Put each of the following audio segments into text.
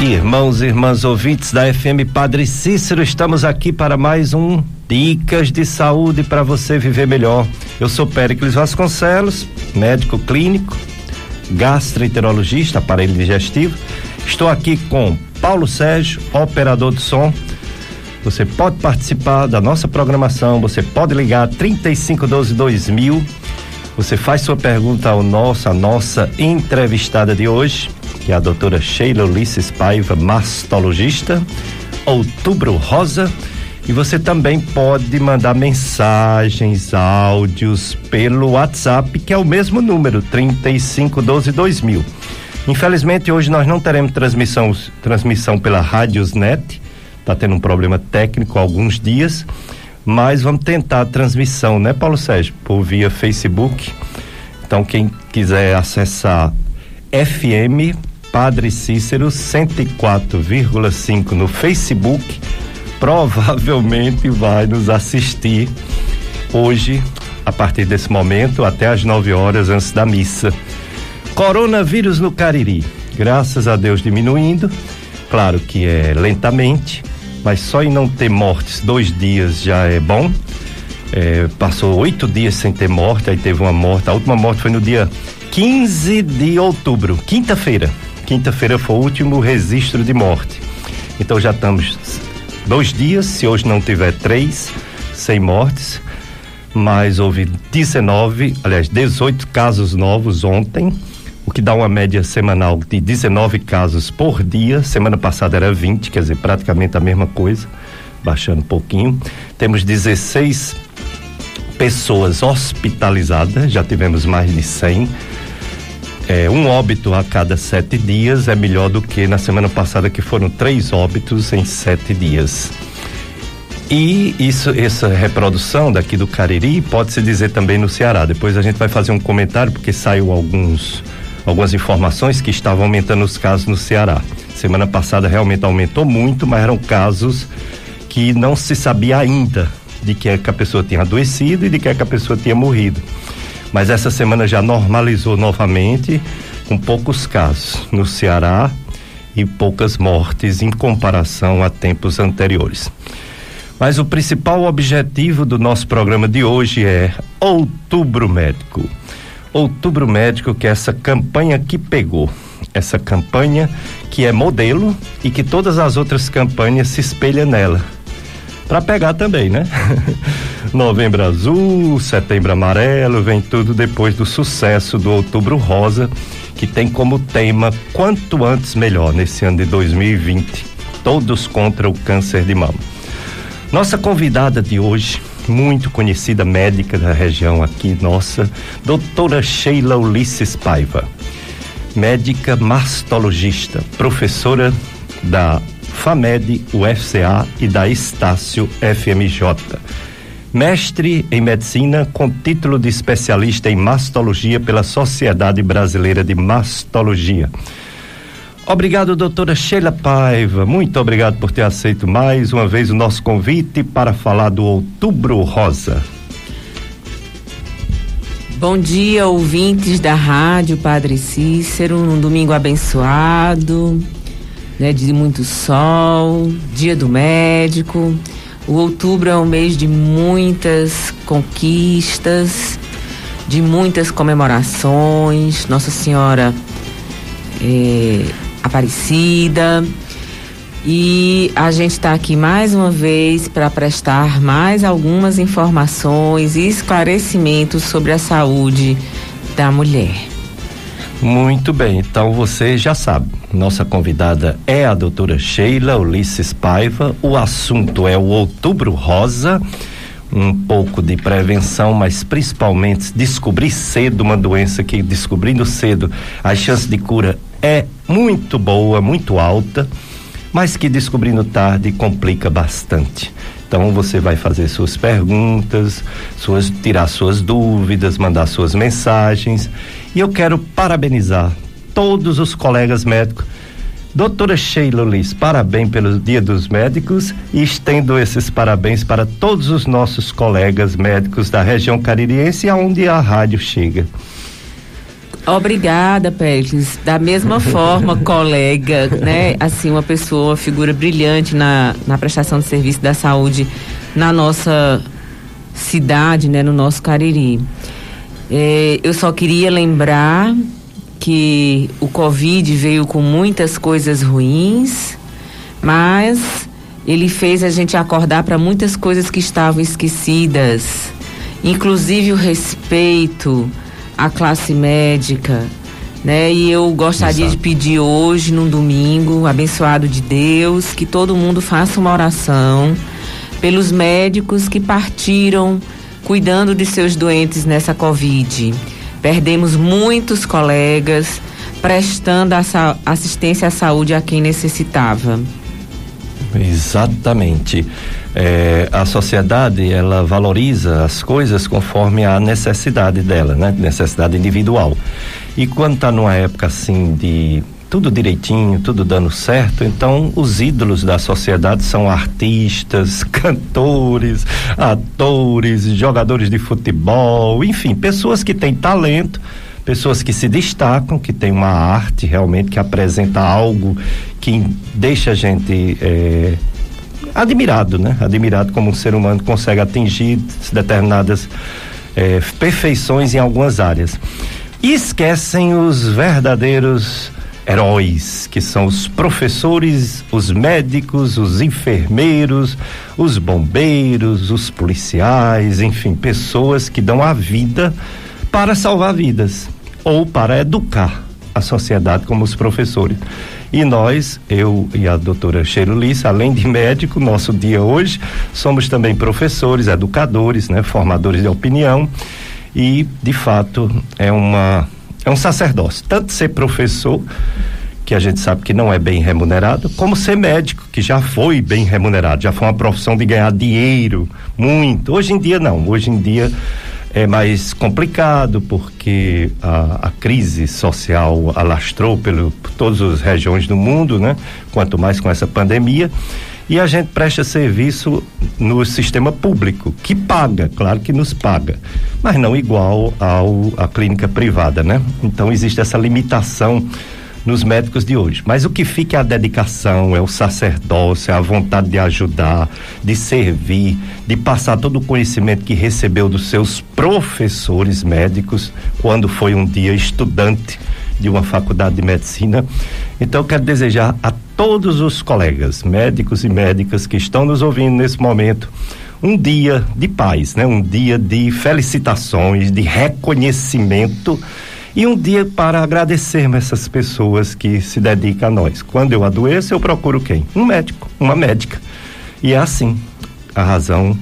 Irmãos e irmãs ouvintes da FM Padre Cícero, estamos aqui para mais um Dicas de Saúde para você viver melhor. Eu sou Péricles Vasconcelos, médico clínico, gastroenterologista, aparelho digestivo. Estou aqui com Paulo Sérgio, operador de som. Você pode participar da nossa programação, você pode ligar 3512 2000. Você faz sua pergunta ao nosso, a nossa entrevistada de hoje que é a doutora Sheila Ulisses Paiva, mastologista, Outubro Rosa. E você também pode mandar mensagens, áudios pelo WhatsApp, que é o mesmo número, 35122000. Infelizmente, hoje nós não teremos transmissão, transmissão pela Rádiosnet, está tendo um problema técnico há alguns dias, mas vamos tentar a transmissão, né, Paulo Sérgio? Por via Facebook. Então, quem quiser acessar FM Padre Cícero 104,5 no Facebook, provavelmente vai nos assistir hoje, a partir desse momento, até às 9 horas antes da missa. Coronavírus no Cariri, graças a Deus diminuindo, claro que é lentamente, mas só em não ter mortes dois dias já é bom. É, passou oito dias sem ter morte, aí teve uma morte, a última morte foi no dia 15 de outubro, quinta-feira quinta-feira foi o último registro de morte. Então já estamos dois dias, se hoje não tiver três, sem mortes, mas houve 19, aliás, 18 casos novos ontem, o que dá uma média semanal de 19 casos por dia. Semana passada era 20, quer dizer, praticamente a mesma coisa, baixando um pouquinho. Temos 16 pessoas hospitalizadas, já tivemos mais de 100 é, um óbito a cada sete dias é melhor do que na semana passada que foram três óbitos em sete dias. E isso, essa reprodução daqui do Cariri pode se dizer também no Ceará. Depois a gente vai fazer um comentário porque saiu alguns algumas informações que estavam aumentando os casos no Ceará. Semana passada realmente aumentou muito, mas eram casos que não se sabia ainda de que, é que a pessoa tinha adoecido e de que, é que a pessoa tinha morrido mas essa semana já normalizou novamente, com poucos casos no Ceará e poucas mortes em comparação a tempos anteriores. Mas o principal objetivo do nosso programa de hoje é Outubro Médico. Outubro Médico, que é essa campanha que pegou, essa campanha que é modelo e que todas as outras campanhas se espelham nela para pegar também, né? Novembro Azul, Setembro Amarelo, vem tudo depois do sucesso do Outubro Rosa, que tem como tema quanto antes melhor nesse ano de 2020. Todos contra o câncer de mama. Nossa convidada de hoje, muito conhecida médica da região aqui nossa, doutora Sheila Ulisses Paiva. Médica mastologista, professora da FAMED, UFCA e da Estácio FMJ. Mestre em Medicina com título de especialista em mastologia pela Sociedade Brasileira de Mastologia. Obrigado, doutora Sheila Paiva. Muito obrigado por ter aceito mais uma vez o nosso convite para falar do Outubro Rosa. Bom dia, ouvintes da Rádio Padre Cícero, um domingo abençoado né, de muito sol, dia do médico. O outubro é um mês de muitas conquistas, de muitas comemorações. Nossa Senhora é, Aparecida. E a gente está aqui mais uma vez para prestar mais algumas informações e esclarecimentos sobre a saúde da mulher. Muito bem, então você já sabe. Nossa convidada é a doutora Sheila Ulisses Paiva. O assunto é o Outubro Rosa. Um pouco de prevenção, mas principalmente descobrir cedo uma doença que, descobrindo cedo, a chance de cura é muito boa, muito alta, mas que descobrindo tarde complica bastante. Então você vai fazer suas perguntas, suas tirar suas dúvidas, mandar suas mensagens. E eu quero parabenizar todos os colegas médicos. Doutora Sheila Liz, parabéns pelo Dia dos Médicos e estendo esses parabéns para todos os nossos colegas médicos da região caririense, aonde a rádio chega. Obrigada, Péricles. Da mesma forma, colega, né? Assim, uma pessoa, uma figura brilhante na, na prestação de serviço da saúde na nossa cidade, né? No nosso Cariri. É, eu só queria lembrar que o Covid veio com muitas coisas ruins, mas ele fez a gente acordar para muitas coisas que estavam esquecidas, inclusive o respeito à classe médica, né? E eu gostaria Exato. de pedir hoje, num domingo, abençoado de Deus, que todo mundo faça uma oração pelos médicos que partiram cuidando de seus doentes nessa Covid. Perdemos muitos colegas prestando assistência à saúde a quem necessitava. Exatamente. É, a sociedade ela valoriza as coisas conforme a necessidade dela, né? Necessidade individual. E quando está numa época assim de tudo direitinho, tudo dando certo, então os ídolos da sociedade são artistas, cantores, atores, jogadores de futebol, enfim, pessoas que têm talento pessoas que se destacam, que têm uma arte realmente que apresenta algo que deixa a gente é, admirado, né? Admirado como um ser humano consegue atingir determinadas é, perfeições em algumas áreas. E esquecem os verdadeiros heróis, que são os professores, os médicos, os enfermeiros, os bombeiros, os policiais, enfim, pessoas que dão a vida para salvar vidas ou para educar a sociedade como os professores. E nós, eu e a doutora Cheiro Lissa, além de médico, nosso dia hoje, somos também professores, educadores, né, formadores de opinião e, de fato, é uma é um sacerdócio, tanto ser professor que a gente sabe que não é bem remunerado, como ser médico, que já foi bem remunerado, já foi uma profissão de ganhar dinheiro, muito. Hoje em dia não, hoje em dia é mais complicado porque a, a crise social alastrou pelo, por todas as regiões do mundo, né? Quanto mais com essa pandemia. E a gente presta serviço no sistema público, que paga, claro que nos paga, mas não igual ao à clínica privada, né? Então existe essa limitação nos médicos de hoje. Mas o que fica é a dedicação, é o sacerdócio, é a vontade de ajudar, de servir, de passar todo o conhecimento que recebeu dos seus professores médicos quando foi um dia estudante de uma faculdade de medicina. Então, quero desejar a todos os colegas, médicos e médicas que estão nos ouvindo nesse momento, um dia de paz, né? Um dia de felicitações, de reconhecimento e um dia para agradecermos essas pessoas que se dedicam a nós. Quando eu adoeço, eu procuro quem? Um médico, uma médica. E é assim a razão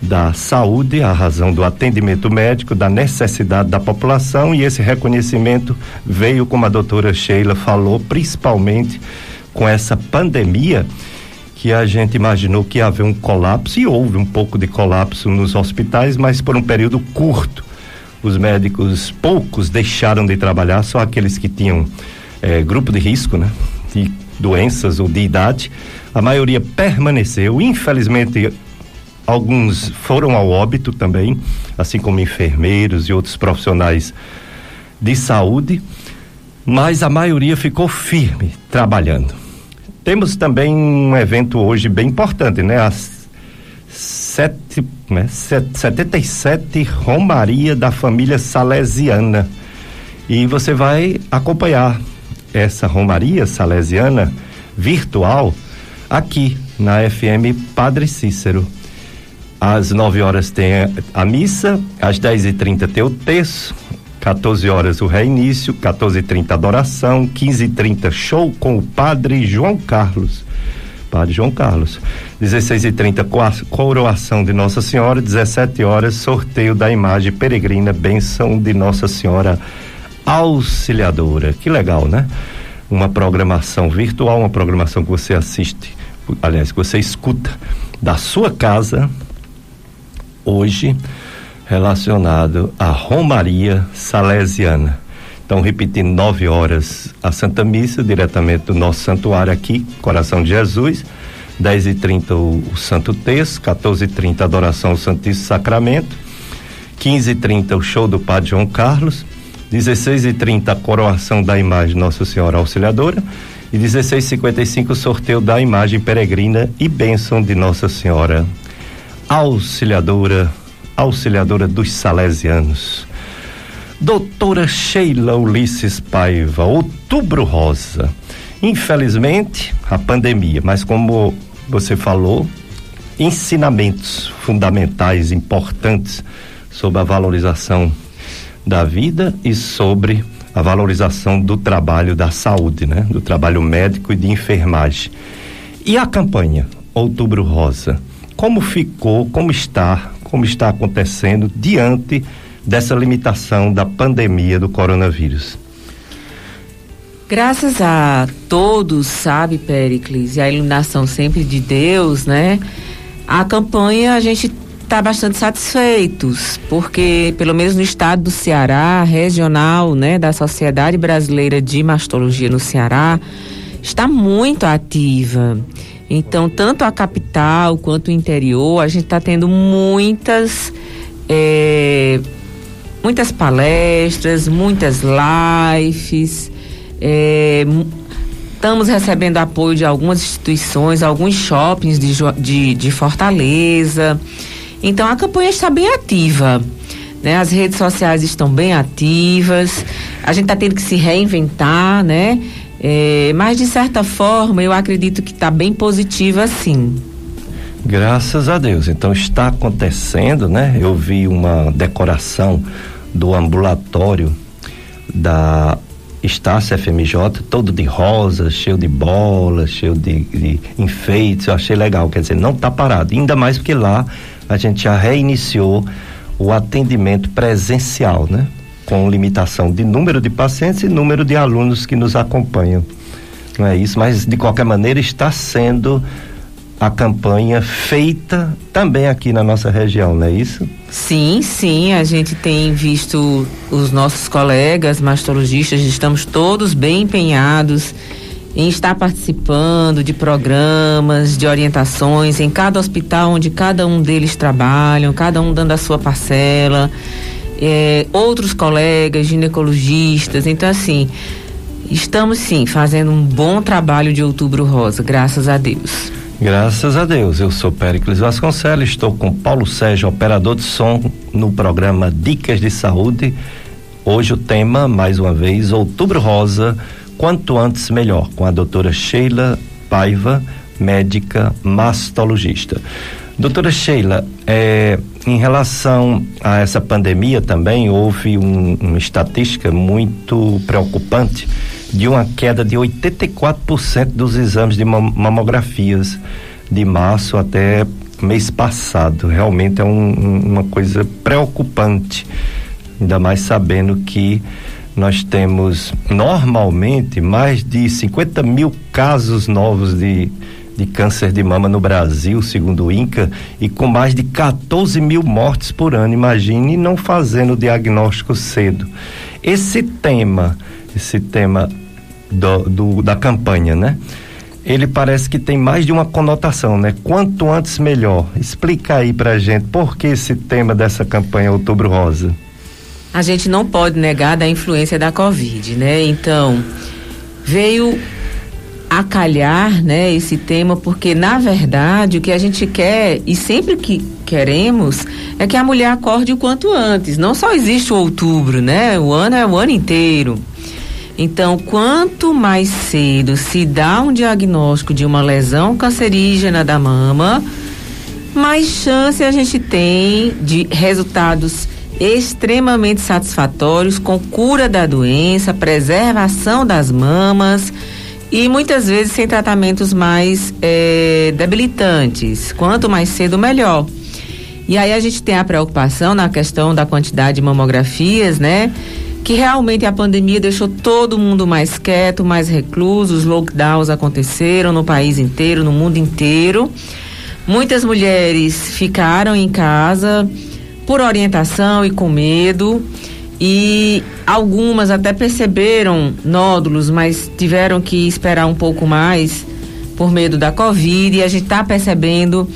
da saúde, a razão do atendimento médico, da necessidade da população e esse reconhecimento veio, como a doutora Sheila falou, principalmente com essa pandemia que a gente imaginou que ia haver um colapso e houve um pouco de colapso nos hospitais, mas por um período curto os médicos, poucos deixaram de trabalhar, só aqueles que tinham é, grupo de risco, né? De doenças ou de idade. A maioria permaneceu, infelizmente alguns foram ao óbito também, assim como enfermeiros e outros profissionais de saúde, mas a maioria ficou firme trabalhando. Temos também um evento hoje bem importante, né? As sete, né, 77 Romaria da família Salesiana. E você vai acompanhar essa Romaria Salesiana virtual aqui na FM Padre Cícero. Às 9 horas tem a missa, às 10 e 30 tem o terço, 14 horas o reinício, 14 e 30 adoração, 15 e 30 show com o Padre João Carlos. Padre João Carlos. 16 e 30 coroação de Nossa Senhora, 17 horas, sorteio da imagem peregrina, benção de Nossa Senhora Auxiliadora. Que legal, né? Uma programação virtual, uma programação que você assiste, aliás, que você escuta da sua casa, hoje, relacionado à Romaria Salesiana. Então, repetindo, nove horas a Santa Missa, diretamente do nosso santuário aqui, Coração de Jesus. 10 e 30 o, o Santo Texto, 14 e 30 adoração ao Santíssimo Sacramento, 15 e 30 o show do Padre João Carlos, 16 e 30 a coroação da imagem Nossa Senhora Auxiliadora e 16 e 55 o sorteio da imagem peregrina e bênção de Nossa Senhora Auxiliadora, Auxiliadora dos Salesianos. Doutora Sheila Ulisses Paiva, Outubro Rosa. Infelizmente, a pandemia, mas como você falou, ensinamentos fundamentais, importantes sobre a valorização da vida e sobre a valorização do trabalho da saúde, né? Do trabalho médico e de enfermagem. E a campanha Outubro Rosa, como ficou, como está, como está acontecendo diante dessa limitação da pandemia do coronavírus? Graças a todos, sabe, Pericles, e a iluminação sempre de Deus, né? A campanha a gente está bastante satisfeitos, porque pelo menos no estado do Ceará, regional, né, da Sociedade Brasileira de Mastologia no Ceará, está muito ativa. Então, tanto a capital quanto o interior, a gente está tendo muitas é, muitas palestras, muitas lives. É, estamos recebendo apoio de algumas instituições, alguns shoppings de, de, de Fortaleza. Então a campanha está bem ativa. Né? As redes sociais estão bem ativas, a gente está tendo que se reinventar, né? É, mas de certa forma eu acredito que está bem positiva sim. Graças a Deus. Então está acontecendo, né? Eu vi uma decoração do ambulatório da Estácio FMJ, todo de rosa, cheio de bolas, cheio de, de enfeites. Eu achei legal. Quer dizer, não está parado. Ainda mais porque lá a gente já reiniciou o atendimento presencial, né? Com limitação de número de pacientes e número de alunos que nos acompanham. Não é isso, mas de qualquer maneira está sendo a campanha feita também aqui na nossa região, não é isso? Sim, sim, a gente tem visto os nossos colegas mastologistas, estamos todos bem empenhados em estar participando de programas, de orientações em cada hospital onde cada um deles trabalham, cada um dando a sua parcela, é, outros colegas ginecologistas. Então, assim, estamos sim fazendo um bom trabalho de Outubro Rosa, graças a Deus. Graças a Deus, eu sou Péricles Vasconcelos, estou com Paulo Sérgio, operador de som, no programa Dicas de Saúde. Hoje o tema, mais uma vez, Outubro Rosa quanto antes melhor, com a doutora Sheila Paiva, médica mastologista. Doutora Sheila, é, em relação a essa pandemia também houve um, uma estatística muito preocupante de uma queda de 84% dos exames de mamografias de março até mês passado. Realmente é um, uma coisa preocupante, ainda mais sabendo que nós temos normalmente mais de 50 mil casos novos de, de câncer de mama no Brasil, segundo o INCA, e com mais de 14 mil mortes por ano. Imagine não fazendo o diagnóstico cedo. Esse tema, esse tema do, do, da campanha, né? Ele parece que tem mais de uma conotação, né? Quanto antes melhor. Explica aí pra gente por que esse tema dessa campanha Outubro Rosa a gente não pode negar da influência da Covid, né? Então, veio a calhar, né, esse tema, porque na verdade o que a gente quer e sempre que queremos é que a mulher acorde o quanto antes. Não só existe o outubro, né? O ano é o ano inteiro. Então, quanto mais cedo se dá um diagnóstico de uma lesão cancerígena da mama, mais chance a gente tem de resultados extremamente satisfatórios com cura da doença, preservação das mamas e muitas vezes sem tratamentos mais é, debilitantes. Quanto mais cedo, melhor. E aí a gente tem a preocupação na questão da quantidade de mamografias, né? Que realmente a pandemia deixou todo mundo mais quieto, mais recluso, os lockdowns aconteceram no país inteiro, no mundo inteiro. Muitas mulheres ficaram em casa, por orientação e com medo. E algumas até perceberam nódulos, mas tiveram que esperar um pouco mais por medo da Covid. E a gente está percebendo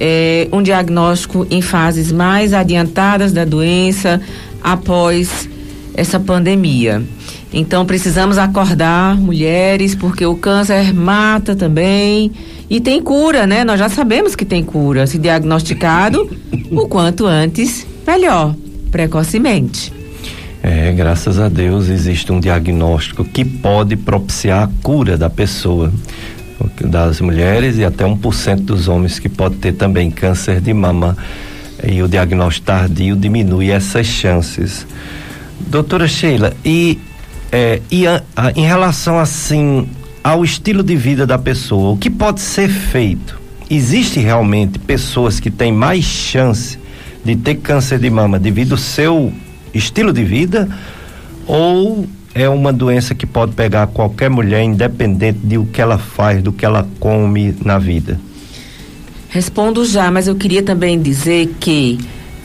é, um diagnóstico em fases mais adiantadas da doença após essa pandemia. Então precisamos acordar mulheres, porque o câncer mata também e tem cura, né? Nós já sabemos que tem cura. Se diagnosticado, o quanto antes, melhor, precocemente. É, graças a Deus existe um diagnóstico que pode propiciar a cura da pessoa, das mulheres e até 1% dos homens que pode ter também câncer de mama. E o diagnóstico tardio diminui essas chances. Doutora Sheila, e, é, e a, a, em relação assim ao estilo de vida da pessoa, o que pode ser feito? Existe realmente pessoas que têm mais chance de ter câncer de mama devido ao seu estilo de vida ou é uma doença que pode pegar qualquer mulher independente de o que ela faz, do que ela come na vida? Respondo já, mas eu queria também dizer que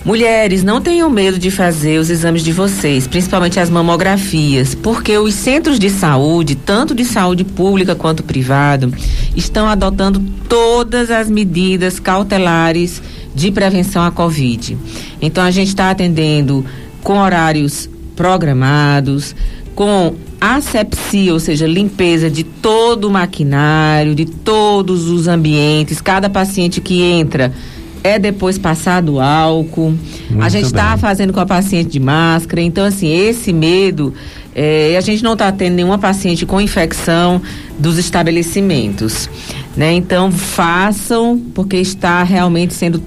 Mulheres, não tenham medo de fazer os exames de vocês, principalmente as mamografias, porque os centros de saúde, tanto de saúde pública quanto privado, estão adotando todas as medidas cautelares de prevenção à Covid. Então a gente está atendendo com horários programados, com asepsia, ou seja, limpeza de todo o maquinário, de todos os ambientes, cada paciente que entra é depois passado álcool. Muito a gente está fazendo com a paciente de máscara. Então, assim, esse medo. É, a gente não está tendo nenhuma paciente com infecção dos estabelecimentos. Né? Então, façam, porque está realmente sendo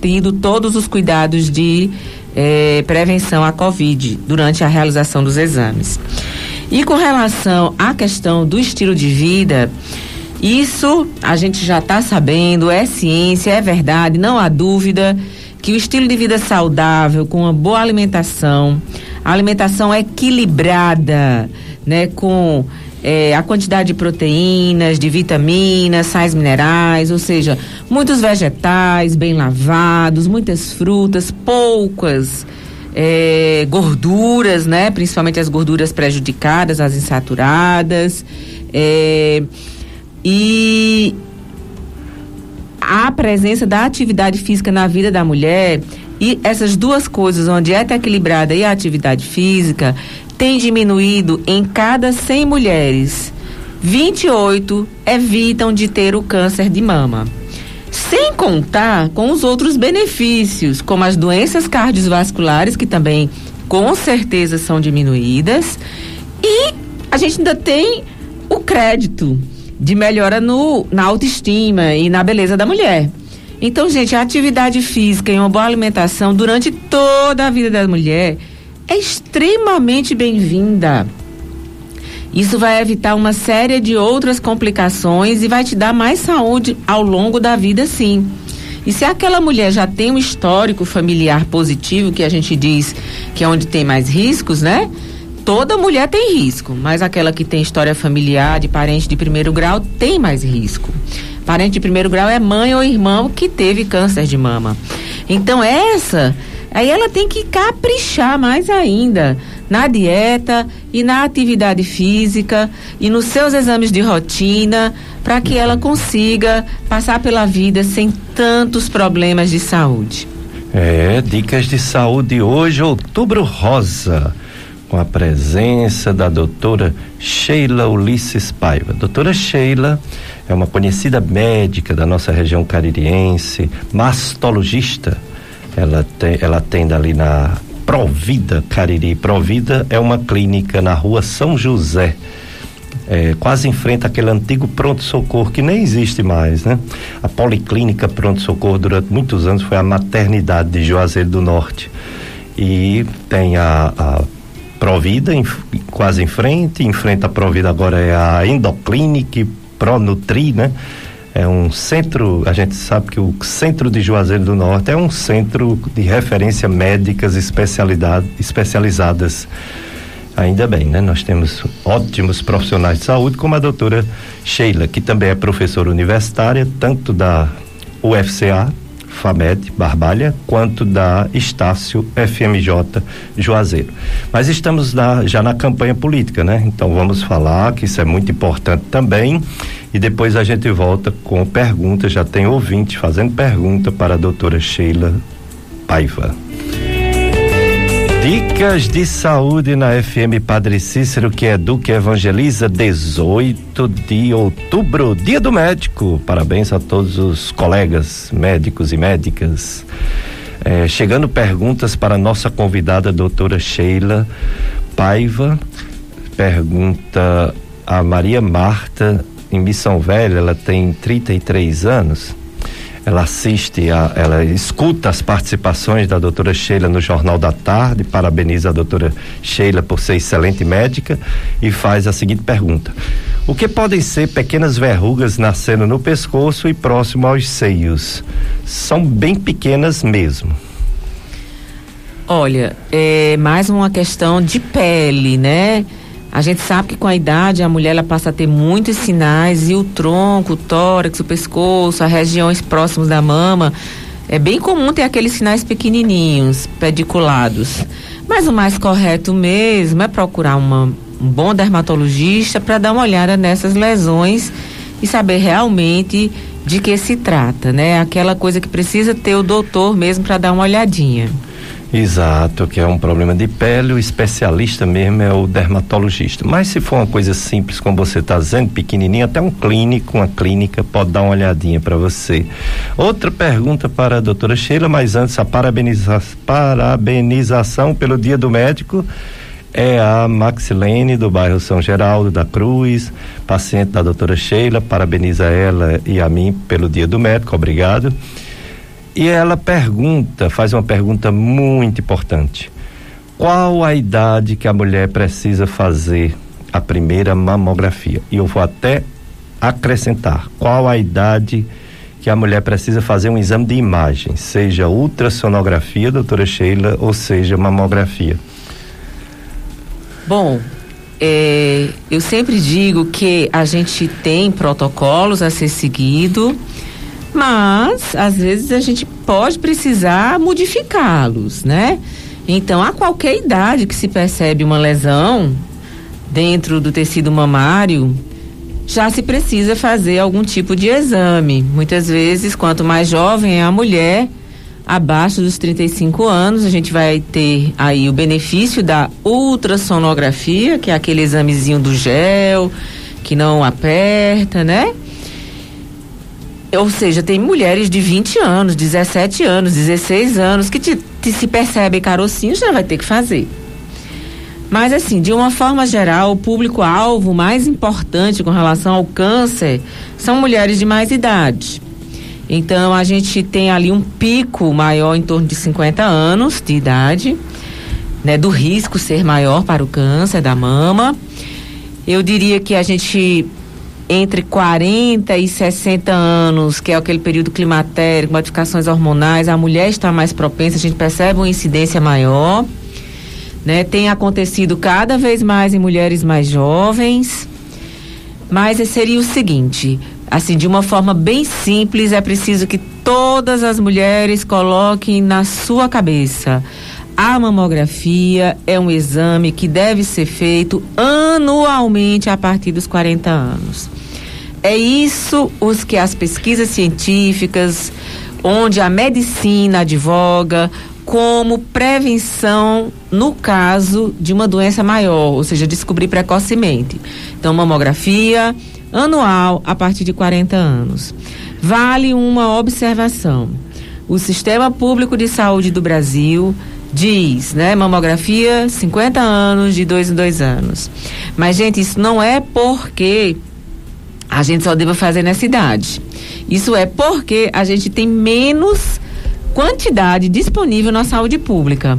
tido todos os cuidados de é, prevenção à Covid durante a realização dos exames. E com relação à questão do estilo de vida, isso a gente já está sabendo, é ciência, é verdade, não há dúvida que o estilo de vida saudável, com uma boa alimentação, alimentação equilibrada, né, com é, a quantidade de proteínas, de vitaminas, sais minerais, ou seja, muitos vegetais bem lavados, muitas frutas, poucas é, gorduras, né, principalmente as gorduras prejudicadas, as insaturadas. É, e a presença da atividade física na vida da mulher e essas duas coisas, uma dieta equilibrada e a atividade física, tem diminuído em cada 100 mulheres. 28 evitam de ter o câncer de mama. Sem contar com os outros benefícios, como as doenças cardiovasculares, que também com certeza são diminuídas, e a gente ainda tem o crédito, de melhora no, na autoestima e na beleza da mulher. Então, gente, a atividade física e uma boa alimentação durante toda a vida da mulher é extremamente bem-vinda. Isso vai evitar uma série de outras complicações e vai te dar mais saúde ao longo da vida, sim. E se aquela mulher já tem um histórico familiar positivo, que a gente diz que é onde tem mais riscos, né? toda mulher tem risco, mas aquela que tem história familiar de parente de primeiro grau tem mais risco. Parente de primeiro grau é mãe ou irmão que teve câncer de mama. Então essa, aí ela tem que caprichar mais ainda na dieta e na atividade física e nos seus exames de rotina para que ela consiga passar pela vida sem tantos problemas de saúde. É, dicas de saúde hoje, outubro rosa com a presença da doutora Sheila Ulisses Paiva. Doutora Sheila é uma conhecida médica da nossa região caririense, mastologista. Ela, tem, ela atende ali na Provida Cariri. Provida é uma clínica na rua São José. É, quase em frente àquele antigo pronto-socorro que nem existe mais, né? A Policlínica Pronto-Socorro durante muitos anos foi a maternidade de Juazeiro do Norte. E tem a, a Provida, em, quase em frente, em frente à Provida agora é a Endoclinic Pronutri, né? É um centro, a gente sabe que o centro de Juazeiro do Norte é um centro de referência médicas especializadas. Ainda bem, né? Nós temos ótimos profissionais de saúde, como a doutora Sheila, que também é professora universitária, tanto da UFCA, FAMED Barbalha, quanto da Estácio FMJ Juazeiro. Mas estamos na, já na campanha política, né? Então vamos falar que isso é muito importante também e depois a gente volta com perguntas, já tem ouvinte fazendo pergunta para a doutora Sheila Paiva. Dica Dicas de saúde na FM Padre Cícero, que educa e evangeliza, 18 de outubro, dia do médico. Parabéns a todos os colegas médicos e médicas. É, chegando perguntas para nossa convidada, doutora Sheila Paiva. Pergunta a Maria Marta, em Missão Velha, ela tem 33 anos ela assiste, a, ela escuta as participações da doutora Sheila no Jornal da Tarde, parabeniza a doutora Sheila por ser excelente médica e faz a seguinte pergunta: O que podem ser pequenas verrugas nascendo no pescoço e próximo aos seios? São bem pequenas mesmo. Olha, é mais uma questão de pele, né? A gente sabe que com a idade a mulher ela passa a ter muitos sinais e o tronco, o tórax, o pescoço, as regiões próximas da mama, é bem comum ter aqueles sinais pequenininhos, pediculados. Mas o mais correto mesmo é procurar uma, um bom dermatologista para dar uma olhada nessas lesões e saber realmente de que se trata, né? Aquela coisa que precisa ter o doutor mesmo para dar uma olhadinha. Exato, que é um problema de pele, o especialista mesmo é o dermatologista. Mas se for uma coisa simples, como você está dizendo, pequenininha, até um clínico, uma clínica pode dar uma olhadinha para você. Outra pergunta para a doutora Sheila, mas antes a parabeniza parabenização pelo Dia do Médico é a Maxilene do bairro São Geraldo da Cruz, paciente da doutora Sheila, parabeniza ela e a mim pelo Dia do Médico, obrigado. E ela pergunta, faz uma pergunta muito importante. Qual a idade que a mulher precisa fazer a primeira mamografia? E eu vou até acrescentar, qual a idade que a mulher precisa fazer um exame de imagem, seja ultrassonografia, doutora Sheila, ou seja mamografia? Bom, é, eu sempre digo que a gente tem protocolos a ser seguido mas às vezes a gente pode precisar modificá-los, né? Então, a qualquer idade que se percebe uma lesão dentro do tecido mamário, já se precisa fazer algum tipo de exame. Muitas vezes, quanto mais jovem é a mulher, abaixo dos 35 anos, a gente vai ter aí o benefício da ultrassonografia, que é aquele examezinho do gel, que não aperta, né? Ou seja, tem mulheres de 20 anos, 17 anos, 16 anos que te, te se percebem carocinho, já vai ter que fazer. Mas assim, de uma forma geral, o público-alvo mais importante com relação ao câncer são mulheres de mais idade. Então a gente tem ali um pico maior em torno de 50 anos de idade, né, do risco ser maior para o câncer da mama. Eu diria que a gente entre 40 e 60 anos, que é aquele período climatérico, modificações hormonais, a mulher está mais propensa, a gente percebe uma incidência maior. Né? Tem acontecido cada vez mais em mulheres mais jovens. Mas seria o seguinte, assim, de uma forma bem simples, é preciso que todas as mulheres coloquem na sua cabeça. A mamografia é um exame que deve ser feito anualmente a partir dos 40 anos. É isso os que as pesquisas científicas, onde a medicina advoga como prevenção no caso de uma doença maior, ou seja, descobrir precocemente. Então, mamografia anual a partir de 40 anos. Vale uma observação. O Sistema Público de Saúde do Brasil diz, né, mamografia 50 anos de dois em dois anos. Mas gente, isso não é porque a gente só deva fazer nessa idade. Isso é porque a gente tem menos quantidade disponível na saúde pública.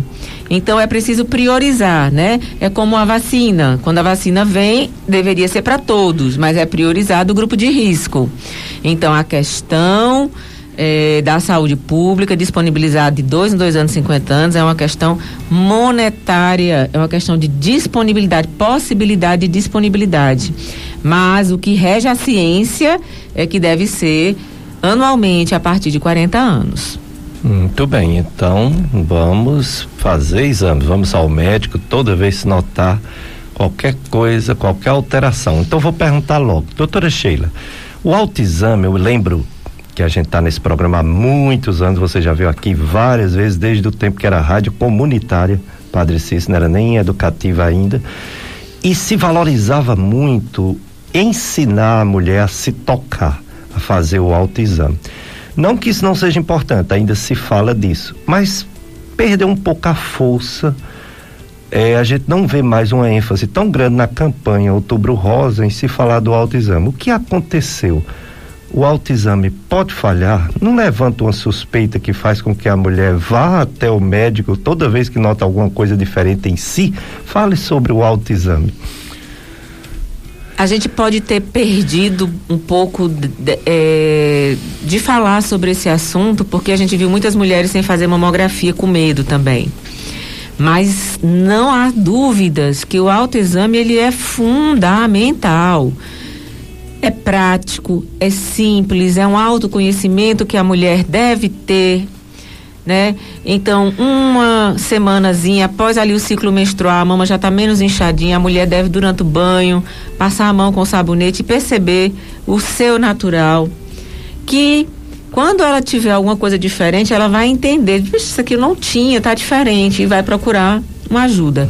Então é preciso priorizar, né? É como a vacina. Quando a vacina vem, deveria ser para todos, mas é priorizado o grupo de risco. Então a questão é, da saúde pública, disponibilizada de dois em dois anos, 50 anos, é uma questão monetária, é uma questão de disponibilidade, possibilidade de disponibilidade. Mas o que rege a ciência é que deve ser anualmente a partir de 40 anos. Muito bem, então vamos fazer exames, vamos ao médico toda vez que notar qualquer coisa, qualquer alteração. Então vou perguntar logo, doutora Sheila, o autoexame, eu lembro que a gente está nesse programa há muitos anos, você já viu aqui várias vezes, desde o tempo que era rádio comunitária Padre Cícero, não era nem educativa ainda, e se valorizava muito ensinar a mulher a se tocar, a fazer o autoexame. Não que isso não seja importante, ainda se fala disso, mas perdeu um pouco a força. É, a gente não vê mais uma ênfase tão grande na campanha Outubro Rosa em se falar do autoexame. O que aconteceu? O autoexame pode falhar? Não levanta uma suspeita que faz com que a mulher vá até o médico toda vez que nota alguma coisa diferente em si? Fale sobre o autoexame a gente pode ter perdido um pouco de, de, é, de, falar sobre esse assunto, porque a gente viu muitas mulheres sem fazer mamografia com medo também. Mas não há dúvidas que o autoexame ele é fundamental. É prático, é simples, é um autoconhecimento que a mulher deve ter né? Então, uma semanazinha após ali o ciclo menstrual, a mama já está menos inchadinha, a mulher deve durante o banho passar a mão com sabonete e perceber o seu natural, que quando ela tiver alguma coisa diferente, ela vai entender, isso aqui não tinha, tá diferente e vai procurar uma ajuda.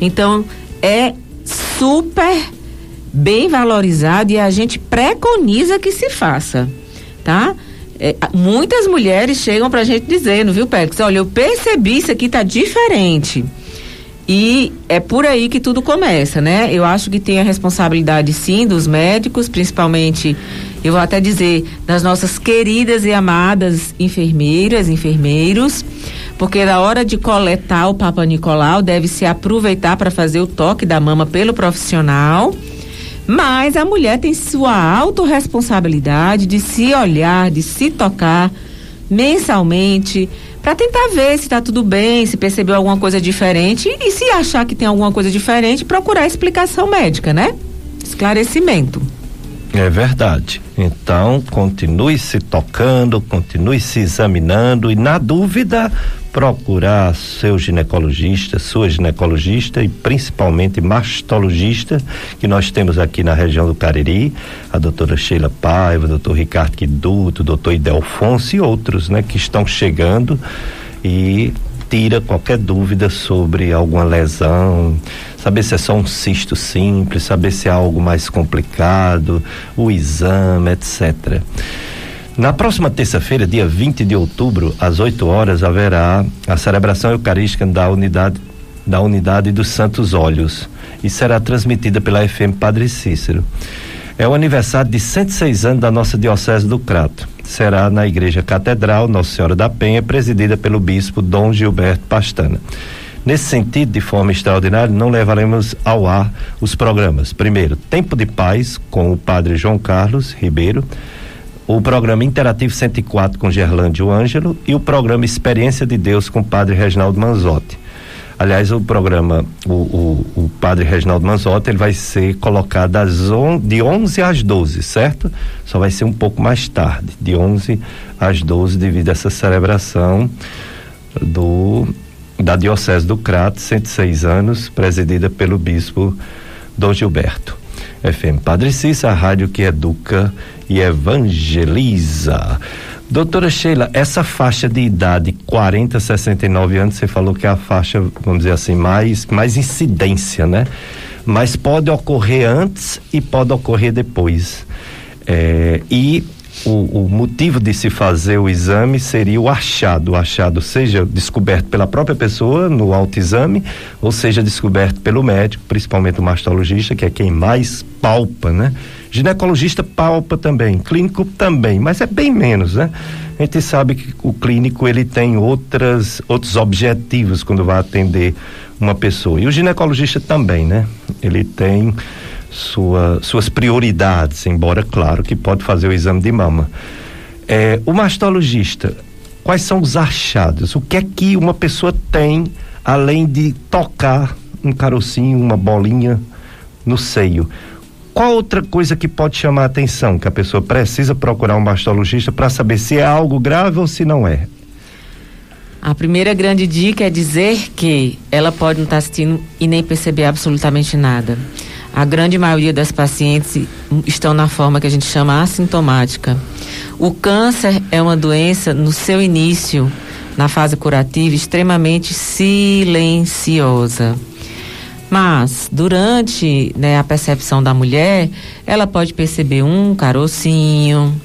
Então, é super bem valorizado e a gente preconiza que se faça, tá? É, muitas mulheres chegam pra gente dizendo, viu, Pérez? Olha, eu percebi isso aqui tá diferente. E é por aí que tudo começa, né? Eu acho que tem a responsabilidade sim dos médicos, principalmente, eu vou até dizer, das nossas queridas e amadas enfermeiras, enfermeiros, porque na hora de coletar o Papa Nicolau, deve se aproveitar para fazer o toque da mama pelo profissional mas a mulher tem sua autorresponsabilidade de se olhar, de se tocar mensalmente, para tentar ver se está tudo bem, se percebeu alguma coisa diferente e se achar que tem alguma coisa diferente, procurar explicação médica, né? Esclarecimento. É verdade. Então, continue se tocando, continue se examinando e, na dúvida, procurar seu ginecologista, sua ginecologista e principalmente mastologista, que nós temos aqui na região do Cariri, a doutora Sheila Paiva, doutor Ricardo Quiduto, doutor Idelfonso e outros, né, que estão chegando e tira qualquer dúvida sobre alguma lesão, saber se é só um cisto simples, saber se é algo mais complicado, o exame, etc. Na próxima terça-feira, dia 20 de outubro, às 8 horas, haverá a celebração eucarística da unidade da unidade dos Santos Olhos e será transmitida pela FM Padre Cícero. É o aniversário de 106 anos da nossa Diocese do Crato. Será na Igreja Catedral Nossa Senhora da Penha, presidida pelo bispo Dom Gilberto Pastana. Nesse sentido, de forma extraordinária, não levaremos ao ar os programas. Primeiro, Tempo de Paz, com o padre João Carlos Ribeiro, o programa Interativo 104 com Gerlândio Ângelo e o programa Experiência de Deus com o padre Reginaldo Manzotti. Aliás, o programa, o, o, o padre Reginaldo Manzotti, ele vai ser colocado on, de 11 às 12, certo? Só vai ser um pouco mais tarde, de 11 às 12, devido a essa celebração do da Diocese do Crato, 106 anos, presidida pelo bispo Dom Gilberto. FM Padre Cícero, a rádio que educa e evangeliza. Doutora Sheila, essa faixa de idade 40 a 69 anos, você falou que é a faixa, vamos dizer assim, mais, mais incidência, né? Mas pode ocorrer antes e pode ocorrer depois. É, e o, o, motivo de se fazer o exame seria o achado. O achado seja descoberto pela própria pessoa no autoexame, ou seja descoberto pelo médico, principalmente o mastologista, que é quem mais palpa, né? Ginecologista palpa também, clínico também, mas é bem menos, né? A gente sabe que o clínico ele tem outras, outros objetivos quando vai atender uma pessoa. E o ginecologista também, né? Ele tem sua, suas prioridades, embora claro que pode fazer o exame de mama. É, o mastologista, quais são os achados? O que é que uma pessoa tem além de tocar um carocinho, uma bolinha no seio? Qual outra coisa que pode chamar a atenção que a pessoa precisa procurar um mastologista para saber se é algo grave ou se não é? A primeira grande dica é dizer que ela pode não estar tá assistindo e nem perceber absolutamente nada. A grande maioria das pacientes estão na forma que a gente chama assintomática. O câncer é uma doença no seu início na fase curativa, extremamente silenciosa. Mas, durante né, a percepção da mulher, ela pode perceber um carocinho,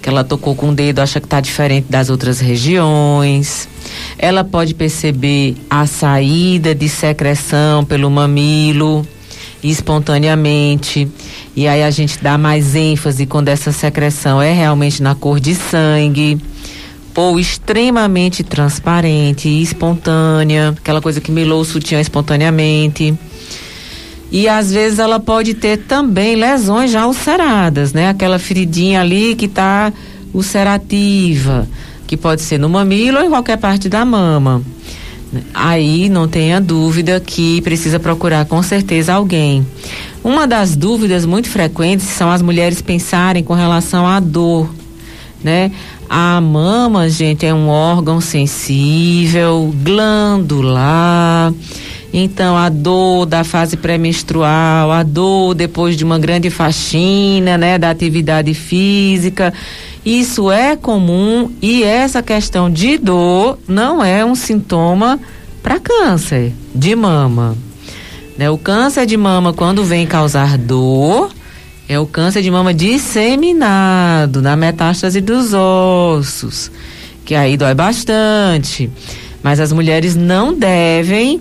que ela tocou com o dedo, acha que está diferente das outras regiões. Ela pode perceber a saída de secreção pelo mamilo espontaneamente. E aí a gente dá mais ênfase quando essa secreção é realmente na cor de sangue ou extremamente transparente e espontânea, aquela coisa que melou o sutiã espontaneamente. E às vezes ela pode ter também lesões já ulceradas, né? Aquela feridinha ali que está ulcerativa, que pode ser no mamilo ou em qualquer parte da mama. Aí não tenha dúvida que precisa procurar com certeza alguém. Uma das dúvidas muito frequentes são as mulheres pensarem com relação à dor, né? A mama, gente, é um órgão sensível, glandular. Então, a dor da fase pré-menstrual, a dor depois de uma grande faxina, né, da atividade física, isso é comum e essa questão de dor não é um sintoma para câncer de mama. Né? O câncer de mama, quando vem causar dor, é o câncer de mama disseminado na metástase dos ossos, que aí dói bastante. Mas as mulheres não devem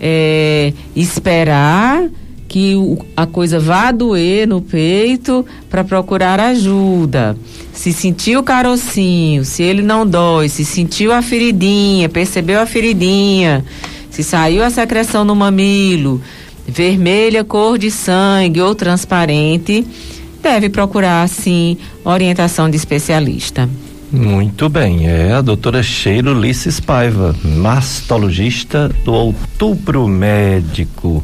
é, esperar que a coisa vá doer no peito para procurar ajuda. Se sentiu o carocinho, se ele não dói, se sentiu a feridinha, percebeu a feridinha, se saiu a secreção no mamilo, vermelha, cor de sangue ou transparente, deve procurar, sim, orientação de especialista. Muito bem, é a doutora Sheila Ulisses Paiva, mastologista do Outubro Médico.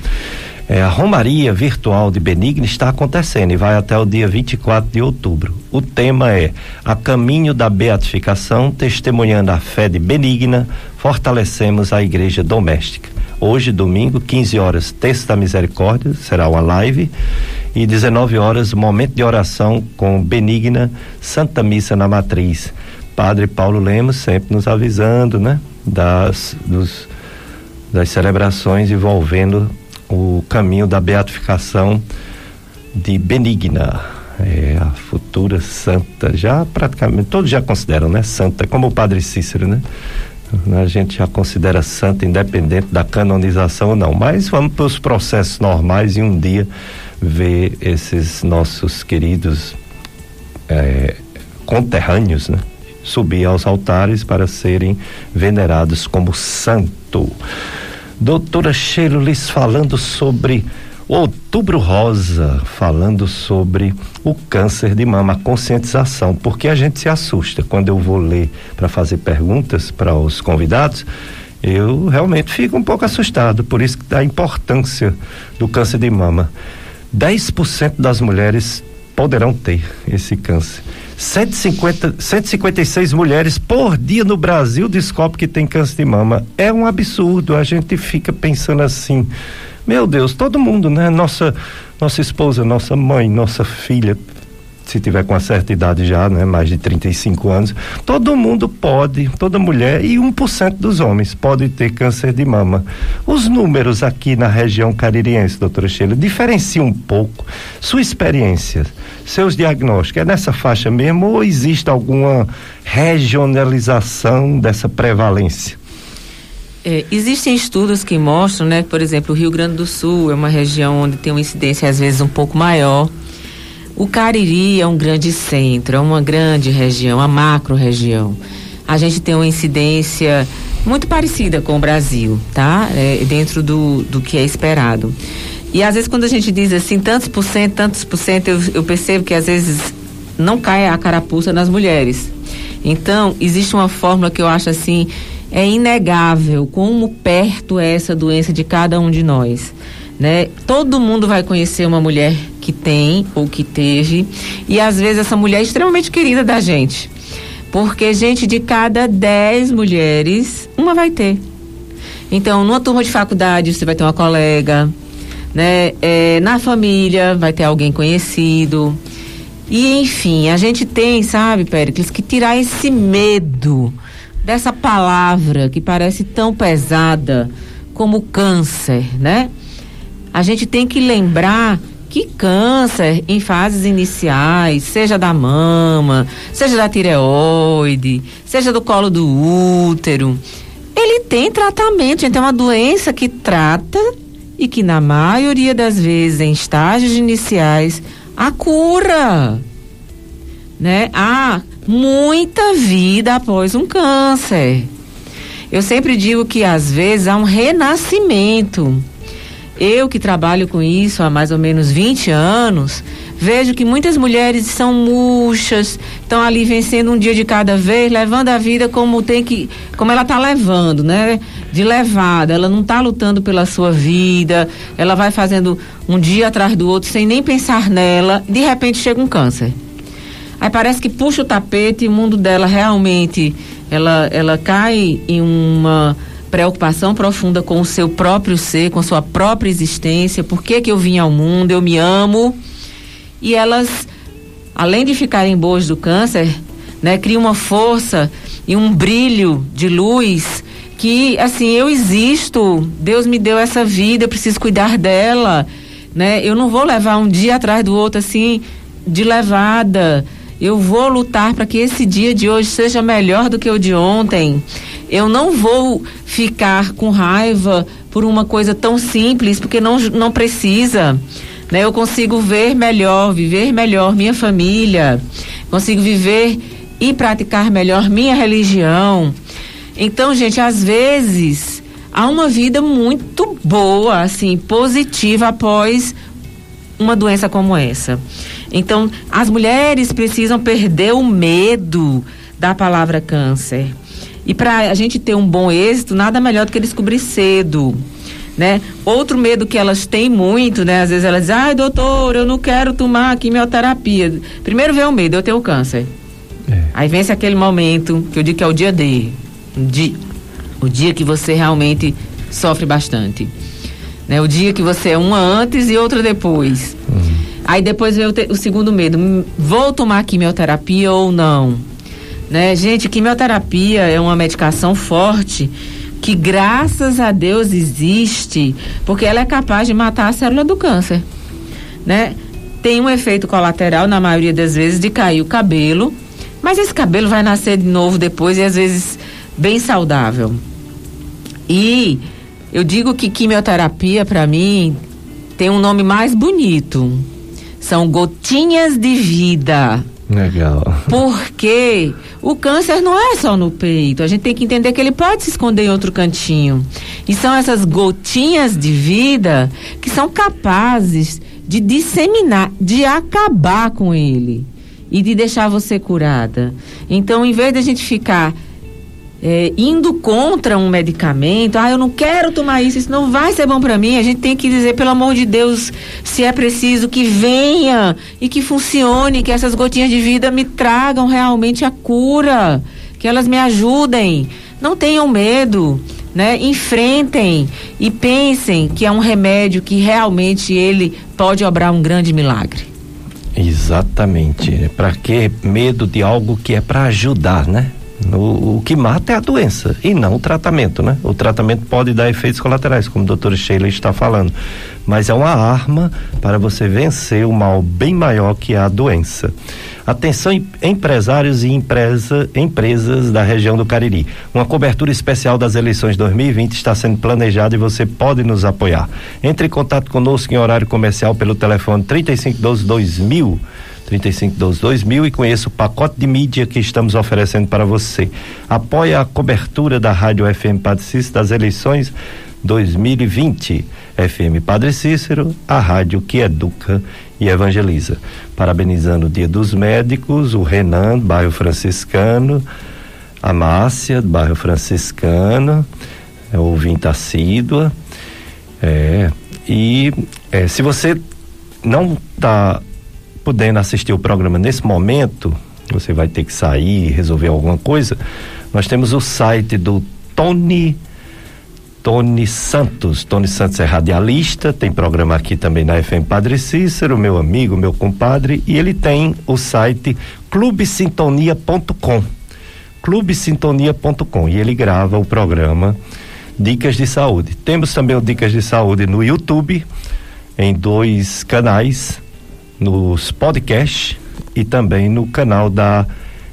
É, a Romaria Virtual de Benigna está acontecendo e vai até o dia 24 de outubro. O tema é A Caminho da Beatificação, testemunhando a fé de Benigna, fortalecemos a Igreja Doméstica. Hoje, domingo, 15 horas, Texto da Misericórdia, será uma live. E 19 horas, momento de oração com Benigna, Santa Missa na Matriz. Padre Paulo Lemos sempre nos avisando, né? Das, dos, das celebrações envolvendo o caminho da beatificação de Benigna. É, a futura santa, já praticamente, todos já consideram, né? Santa, como o Padre Cícero, né? A gente já considera santa independente da canonização ou não, mas vamos para os processos normais e um dia ver esses nossos queridos é, conterrâneos, né? Subir aos altares para serem venerados como santo. Doutora Sheila Liz falando sobre Outubro Rosa, falando sobre o câncer de mama, a conscientização, porque a gente se assusta quando eu vou ler para fazer perguntas para os convidados, eu realmente fico um pouco assustado, por isso da importância do câncer de mama. 10% das mulheres poderão ter esse câncer. 150, 156 mulheres por dia no Brasil descobrem que tem câncer de mama. É um absurdo. A gente fica pensando assim. Meu Deus, todo mundo, né? Nossa, nossa esposa, nossa mãe, nossa filha, se tiver com uma certa idade já, né, mais de 35 anos, todo mundo pode, toda mulher e 1% dos homens pode ter câncer de mama. Os números aqui na região caririense, doutora Sheila, diferenciam um pouco sua experiência, seus diagnósticos. É nessa faixa mesmo ou existe alguma regionalização dessa prevalência? É, existem estudos que mostram, né, por exemplo, o Rio Grande do Sul é uma região onde tem uma incidência às vezes um pouco maior o Cariri é um grande centro, é uma grande região, uma macro região. A gente tem uma incidência muito parecida com o Brasil, tá? É, dentro do, do que é esperado. E às vezes quando a gente diz assim, tantos por cento, tantos por cento, eu, eu percebo que às vezes não cai a carapuça nas mulheres. Então, existe uma fórmula que eu acho assim, é inegável como perto é essa doença de cada um de nós né? Todo mundo vai conhecer uma mulher que tem ou que teve e às vezes essa mulher é extremamente querida da gente, porque gente de cada dez mulheres uma vai ter. Então, numa turma de faculdade você vai ter uma colega, né? É, na família vai ter alguém conhecido. E enfim, a gente tem, sabe, Péricles, que tirar esse medo dessa palavra que parece tão pesada como câncer, né? A gente tem que lembrar que câncer em fases iniciais, seja da mama, seja da tireoide, seja do colo do útero, ele tem tratamento, gente, é uma doença que trata e que na maioria das vezes em estágios iniciais a cura, né? Há muita vida após um câncer. Eu sempre digo que às vezes há um renascimento. Eu que trabalho com isso há mais ou menos 20 anos, vejo que muitas mulheres são murchas, estão ali vencendo um dia de cada vez, levando a vida como tem que, como ela está levando, né? De levada, ela não está lutando pela sua vida, ela vai fazendo um dia atrás do outro sem nem pensar nela, de repente chega um câncer. Aí parece que puxa o tapete e o mundo dela realmente ela, ela cai em uma preocupação profunda com o seu próprio ser, com a sua própria existência, por que, que eu vim ao mundo, eu me amo. E elas, além de ficarem boas do câncer, né, criam uma força e um brilho de luz que, assim, eu existo, Deus me deu essa vida, eu preciso cuidar dela, né? Eu não vou levar um dia atrás do outro, assim, de levada, eu vou lutar para que esse dia de hoje seja melhor do que o de ontem. Eu não vou ficar com raiva por uma coisa tão simples, porque não, não precisa. Né? Eu consigo ver melhor, viver melhor minha família, consigo viver e praticar melhor minha religião. Então, gente, às vezes há uma vida muito boa, assim, positiva após uma doença como essa. Então, as mulheres precisam perder o medo da palavra câncer. E para a gente ter um bom êxito, nada melhor do que descobrir cedo. Né? Outro medo que elas têm muito, né? Às vezes elas dizem, ai doutor, eu não quero tomar quimioterapia. Primeiro vem o medo, eu tenho câncer. É. Aí vence aquele momento que eu digo que é o dia D. O dia, o dia que você realmente sofre bastante. Né? O dia que você é uma antes e outra depois. Uhum. Aí depois veio o, o segundo medo, vou tomar quimioterapia ou não? Né? Gente, quimioterapia é uma medicação forte que graças a Deus existe, porque ela é capaz de matar a célula do câncer, né? Tem um efeito colateral na maioria das vezes de cair o cabelo, mas esse cabelo vai nascer de novo depois e às vezes bem saudável. E eu digo que quimioterapia para mim tem um nome mais bonito, são gotinhas de vida. Legal. Porque o câncer não é só no peito. A gente tem que entender que ele pode se esconder em outro cantinho. E são essas gotinhas de vida que são capazes de disseminar, de acabar com ele e de deixar você curada. Então, em vez de a gente ficar é, indo contra um medicamento, ah, eu não quero tomar isso, isso não vai ser bom para mim. A gente tem que dizer, pelo amor de Deus, se é preciso que venha e que funcione, que essas gotinhas de vida me tragam realmente a cura, que elas me ajudem. Não tenham medo, né? Enfrentem e pensem que é um remédio que realmente ele pode obrar um grande milagre. Exatamente. Para que medo de algo que é para ajudar, né? O, o, que mata é a doença e não o tratamento, né? O tratamento pode dar efeitos colaterais, como a doutora Sheila está falando, mas é uma arma para você vencer o mal bem maior que a doença. Atenção empresários e empresa, empresas da região do Cariri. Uma cobertura especial das eleições 2020 está sendo planejada e você pode nos apoiar. Entre em contato conosco em horário comercial pelo telefone 3512 2000 3512 2000 e conheça o pacote de mídia que estamos oferecendo para você. Apoie a cobertura da Rádio FM Padre Cícero das eleições 2020. FM Padre Cícero, a rádio que educa e evangeliza. Parabenizando o Dia dos Médicos, o Renan, bairro franciscano, a Márcia, bairro franciscano, é ouvinte assídua. É, e é, se você não está podendo assistir o programa nesse momento, você vai ter que sair, resolver alguma coisa. Nós temos o site do Tony Tony Santos. Tony Santos é radialista, tem programa aqui também na FM Padre Cícero, meu amigo, meu compadre, e ele tem o site clubesintonia.com clubesintonia.com e ele grava o programa Dicas de Saúde. Temos também o Dicas de Saúde no YouTube, em dois canais, nos podcasts e também no canal da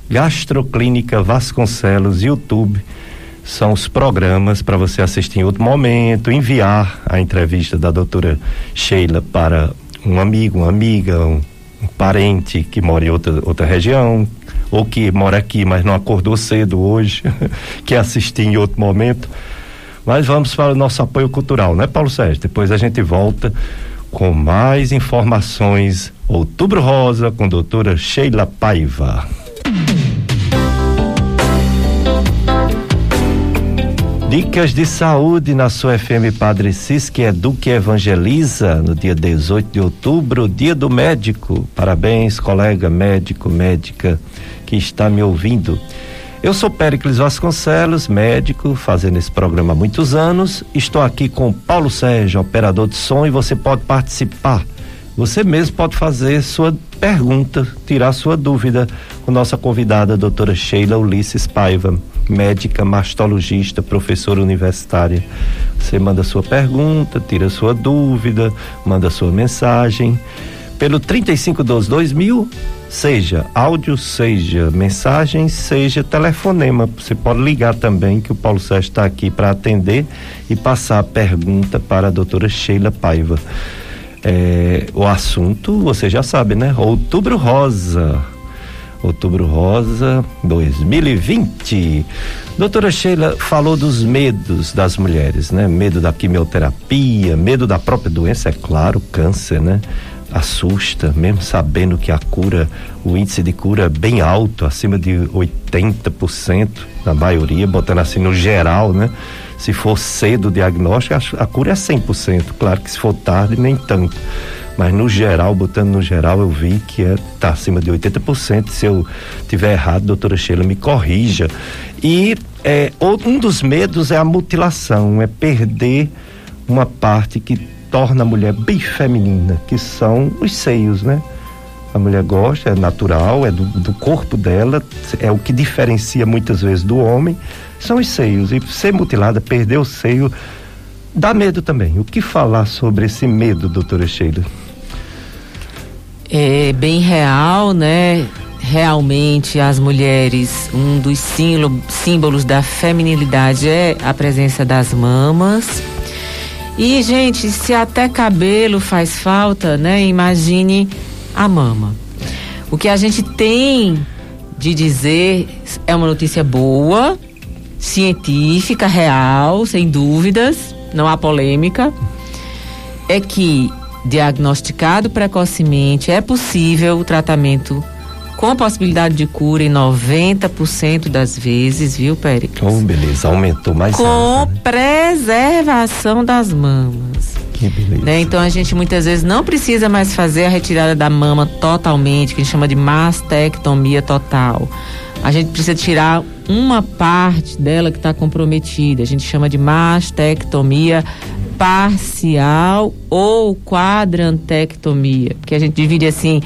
Gastroclínica Vasconcelos YouTube. São os programas para você assistir em outro momento, enviar a entrevista da doutora Sheila para um amigo, uma amiga, um, um parente que mora em outra, outra região, ou que mora aqui, mas não acordou cedo hoje, quer assistir em outro momento. Mas vamos para o nosso apoio cultural, né, Paulo Sérgio? Depois a gente volta com mais informações. Outubro Rosa com doutora Sheila Paiva. Dicas de saúde na sua FM Padre Cis, que educa e evangeliza no dia 18 de outubro, dia do médico. Parabéns, colega médico, médica que está me ouvindo. Eu sou Péricles Vasconcelos, médico, fazendo esse programa há muitos anos. Estou aqui com Paulo Sérgio, operador de som, e você pode participar. Você mesmo pode fazer sua pergunta, tirar sua dúvida com nossa convidada, a doutora Sheila Ulisses Paiva médica mastologista, professora universitária. Você manda sua pergunta, tira sua dúvida, manda sua mensagem pelo 3512 mil, seja áudio, seja mensagem, seja telefonema. Você pode ligar também, que o Paulo Sérgio está aqui para atender e passar a pergunta para a doutora Sheila Paiva. É, o assunto, você já sabe, né? Outubro Rosa. Outubro Rosa 2020. Doutora Sheila falou dos medos das mulheres, né? Medo da quimioterapia, medo da própria doença, é claro, câncer, né? Assusta, mesmo sabendo que a cura, o índice de cura é bem alto, acima de 80% na maioria, botando assim no geral, né? Se for cedo o diagnóstico, a, cura é 100%, claro que se for tarde, nem tanto mas no geral, botando no geral, eu vi que é, tá acima de 80%. Se eu tiver errado, doutora Sheila, me corrija. E é, um dos medos é a mutilação, é perder uma parte que torna a mulher bem feminina, que são os seios, né? A mulher gosta, é natural, é do, do corpo dela, é o que diferencia muitas vezes do homem, são os seios. E ser mutilada, perder o seio, dá medo também. O que falar sobre esse medo, doutora Sheila? É bem real, né? Realmente as mulheres, um dos símbolos da feminilidade é a presença das mamas. E, gente, se até cabelo faz falta, né? Imagine a mama. O que a gente tem de dizer é uma notícia boa, científica, real, sem dúvidas, não há polêmica, é que diagnosticado precocemente é possível o tratamento com possibilidade de cura em 90% das vezes, viu, Péricles? Oh, beleza, aumentou mais Com né? preservação das mamas. Que beleza. Né? Então a gente muitas vezes não precisa mais fazer a retirada da mama totalmente, que a gente chama de mastectomia total. A gente precisa tirar uma parte dela que está comprometida. A gente chama de mastectomia parcial ou quadrantectomia, que a gente divide assim,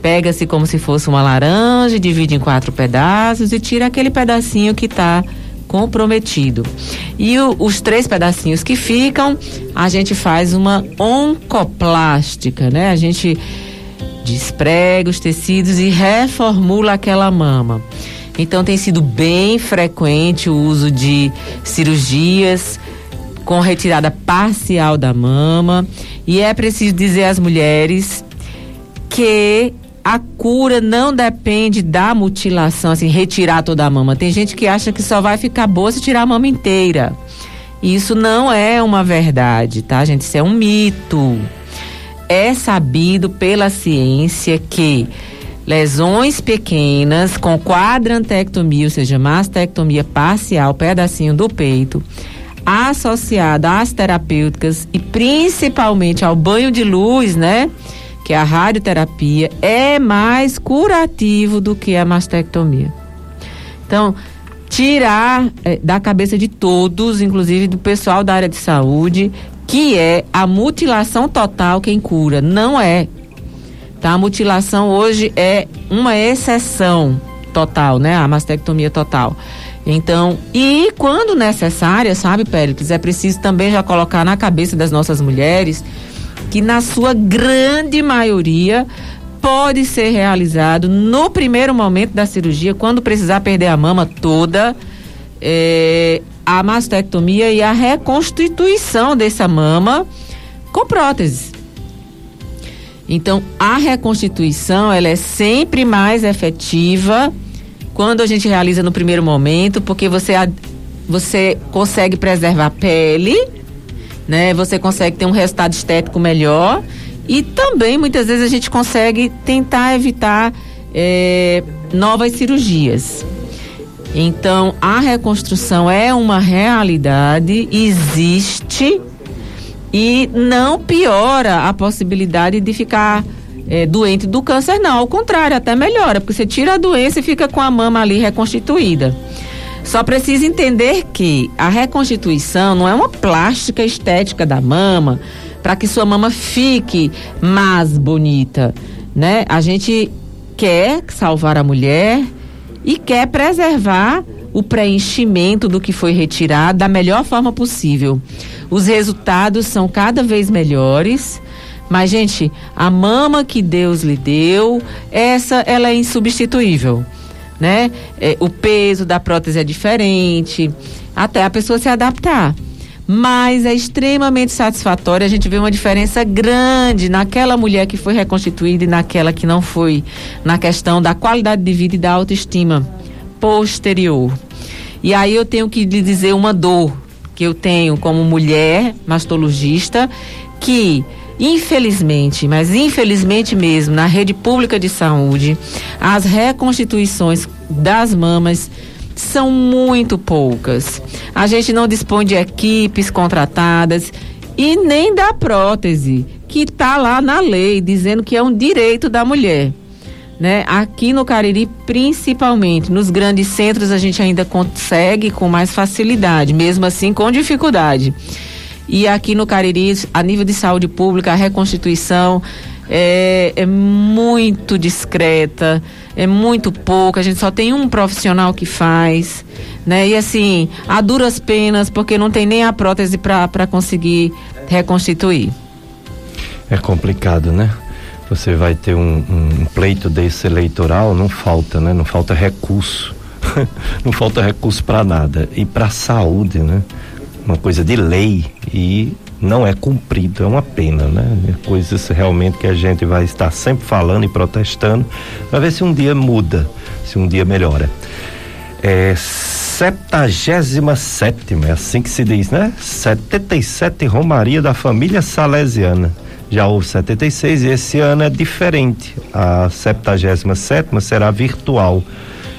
pega-se como se fosse uma laranja, divide em quatro pedaços e tira aquele pedacinho que está comprometido. E o, os três pedacinhos que ficam, a gente faz uma oncoplástica, né? A gente desprega os tecidos e reformula aquela mama. Então tem sido bem frequente o uso de cirurgias com retirada parcial da mama. E é preciso dizer às mulheres que a cura não depende da mutilação, assim, retirar toda a mama. Tem gente que acha que só vai ficar boa se tirar a mama inteira. Isso não é uma verdade, tá, gente? Isso é um mito. É sabido pela ciência que lesões pequenas com quadrantectomia, ou seja, mastectomia parcial, pedacinho do peito, associada às terapêuticas e principalmente ao banho de luz, né? Que é a radioterapia é mais curativo do que a mastectomia. Então, tirar é, da cabeça de todos, inclusive do pessoal da área de saúde, que é a mutilação total quem cura. Não é. Tá? A mutilação hoje é uma exceção. total, né? A mastectomia total. Então, e quando necessária, sabe, Péricles, é preciso também já colocar na cabeça das nossas mulheres que na sua grande maioria pode ser realizado no primeiro momento da cirurgia, quando precisar perder a mama toda, é, a mastectomia e a reconstituição dessa mama com prótese. Então, a reconstituição ela é sempre mais efetiva quando a gente realiza no primeiro momento, porque você, você consegue preservar a pele, né? Você consegue ter um resultado estético melhor e também muitas vezes a gente consegue tentar evitar é, novas cirurgias. Então, a reconstrução é uma realidade, existe e não piora a possibilidade de ficar é, doente do câncer, não. Ao contrário, até melhora, porque você tira a doença e fica com a mama ali reconstituída. Só precisa entender que a reconstituição não é uma plástica estética da mama para que sua mama fique mais bonita, né? A gente quer salvar a mulher e quer preservar o preenchimento do que foi retirado da melhor forma possível. Os resultados são cada vez melhores. Mas, gente, a mama que Deus lhe deu, essa ela é insubstituível. Né? É, o peso da prótese é diferente, até a pessoa se adaptar. Mas é extremamente satisfatório a gente vê uma diferença grande naquela mulher que foi reconstituída e naquela que não foi, na questão da qualidade de vida e da autoestima posterior. E aí eu tenho que lhe dizer uma dor que eu tenho como mulher mastologista, que infelizmente, mas infelizmente mesmo, na rede pública de saúde, as reconstituições das mamas são muito poucas. A gente não dispõe de equipes contratadas e nem da prótese, que está lá na lei, dizendo que é um direito da mulher né? Aqui no Cariri, principalmente, nos grandes centros a gente ainda consegue com mais facilidade, mesmo assim com dificuldade. E aqui no Cariri, a nível de saúde pública, a reconstituição é, é muito discreta, é muito pouca. A gente só tem um profissional que faz, né? E assim, a duras penas, porque não tem nem a prótese para conseguir reconstituir. É complicado, né? você vai ter um, um, pleito desse eleitoral, não falta, né? Não falta recurso. não falta recurso para nada. E para saúde, né? Uma coisa de lei e não é cumprido, é uma pena, né? É coisas realmente que a gente vai estar sempre falando e protestando para ver se um dia muda, se um dia melhora. É 77, é assim que se diz, né? 77 Romaria da família Salesiana já houve 76 e esse ano é diferente. A 77 será virtual,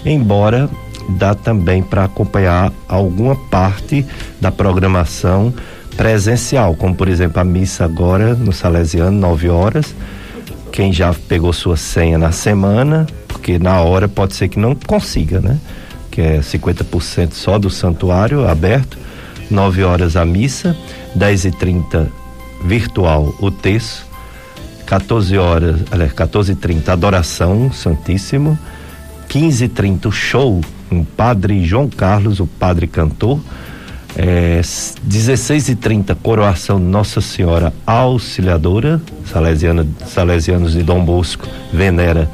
embora dá também para acompanhar alguma parte da programação presencial, como por exemplo a missa agora no Salesiano, 9 horas. Quem já pegou sua senha na semana, porque na hora pode ser que não consiga, né? Que é 50% só do santuário aberto, 9 horas a missa, 10 e 30 virtual o texto, 14 horas, aliás, 14 h 30 adoração Santíssimo, 15 h 30 o show com padre João Carlos, o padre cantor, é, 16 h 30 coroação Nossa Senhora Auxiliadora, Salesiana, Salesianos de Dom Bosco venera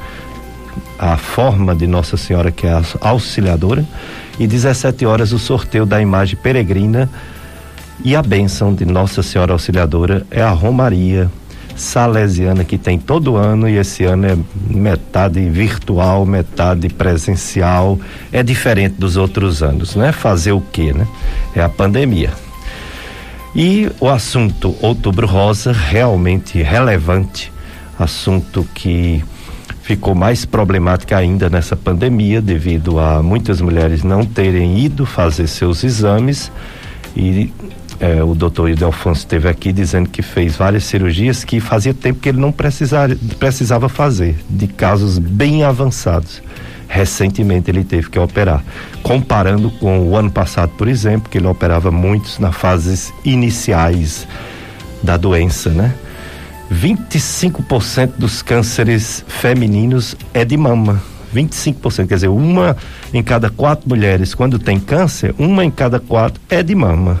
a forma de Nossa Senhora que é a Auxiliadora. E 17 horas o sorteio da imagem peregrina e a bênção de Nossa Senhora Auxiliadora é a Romaria Salesiana que tem todo ano e esse ano é metade virtual, metade presencial. É diferente dos outros anos, né? Fazer o quê, né? É a pandemia. E o assunto Outubro Rosa, realmente relevante, assunto que ficou mais problemático ainda nessa pandemia, devido a muitas mulheres não terem ido fazer seus exames e é, o doutor Idelfonso esteve aqui dizendo que fez várias cirurgias que fazia tempo que ele não precisar, precisava fazer, de casos bem avançados. Recentemente ele teve que operar. Comparando com o ano passado, por exemplo, que ele operava muitos na fases iniciais da doença, né? 25% dos cânceres femininos é de mama. 25%. Quer dizer, uma em cada quatro mulheres, quando tem câncer, uma em cada quatro é de mama.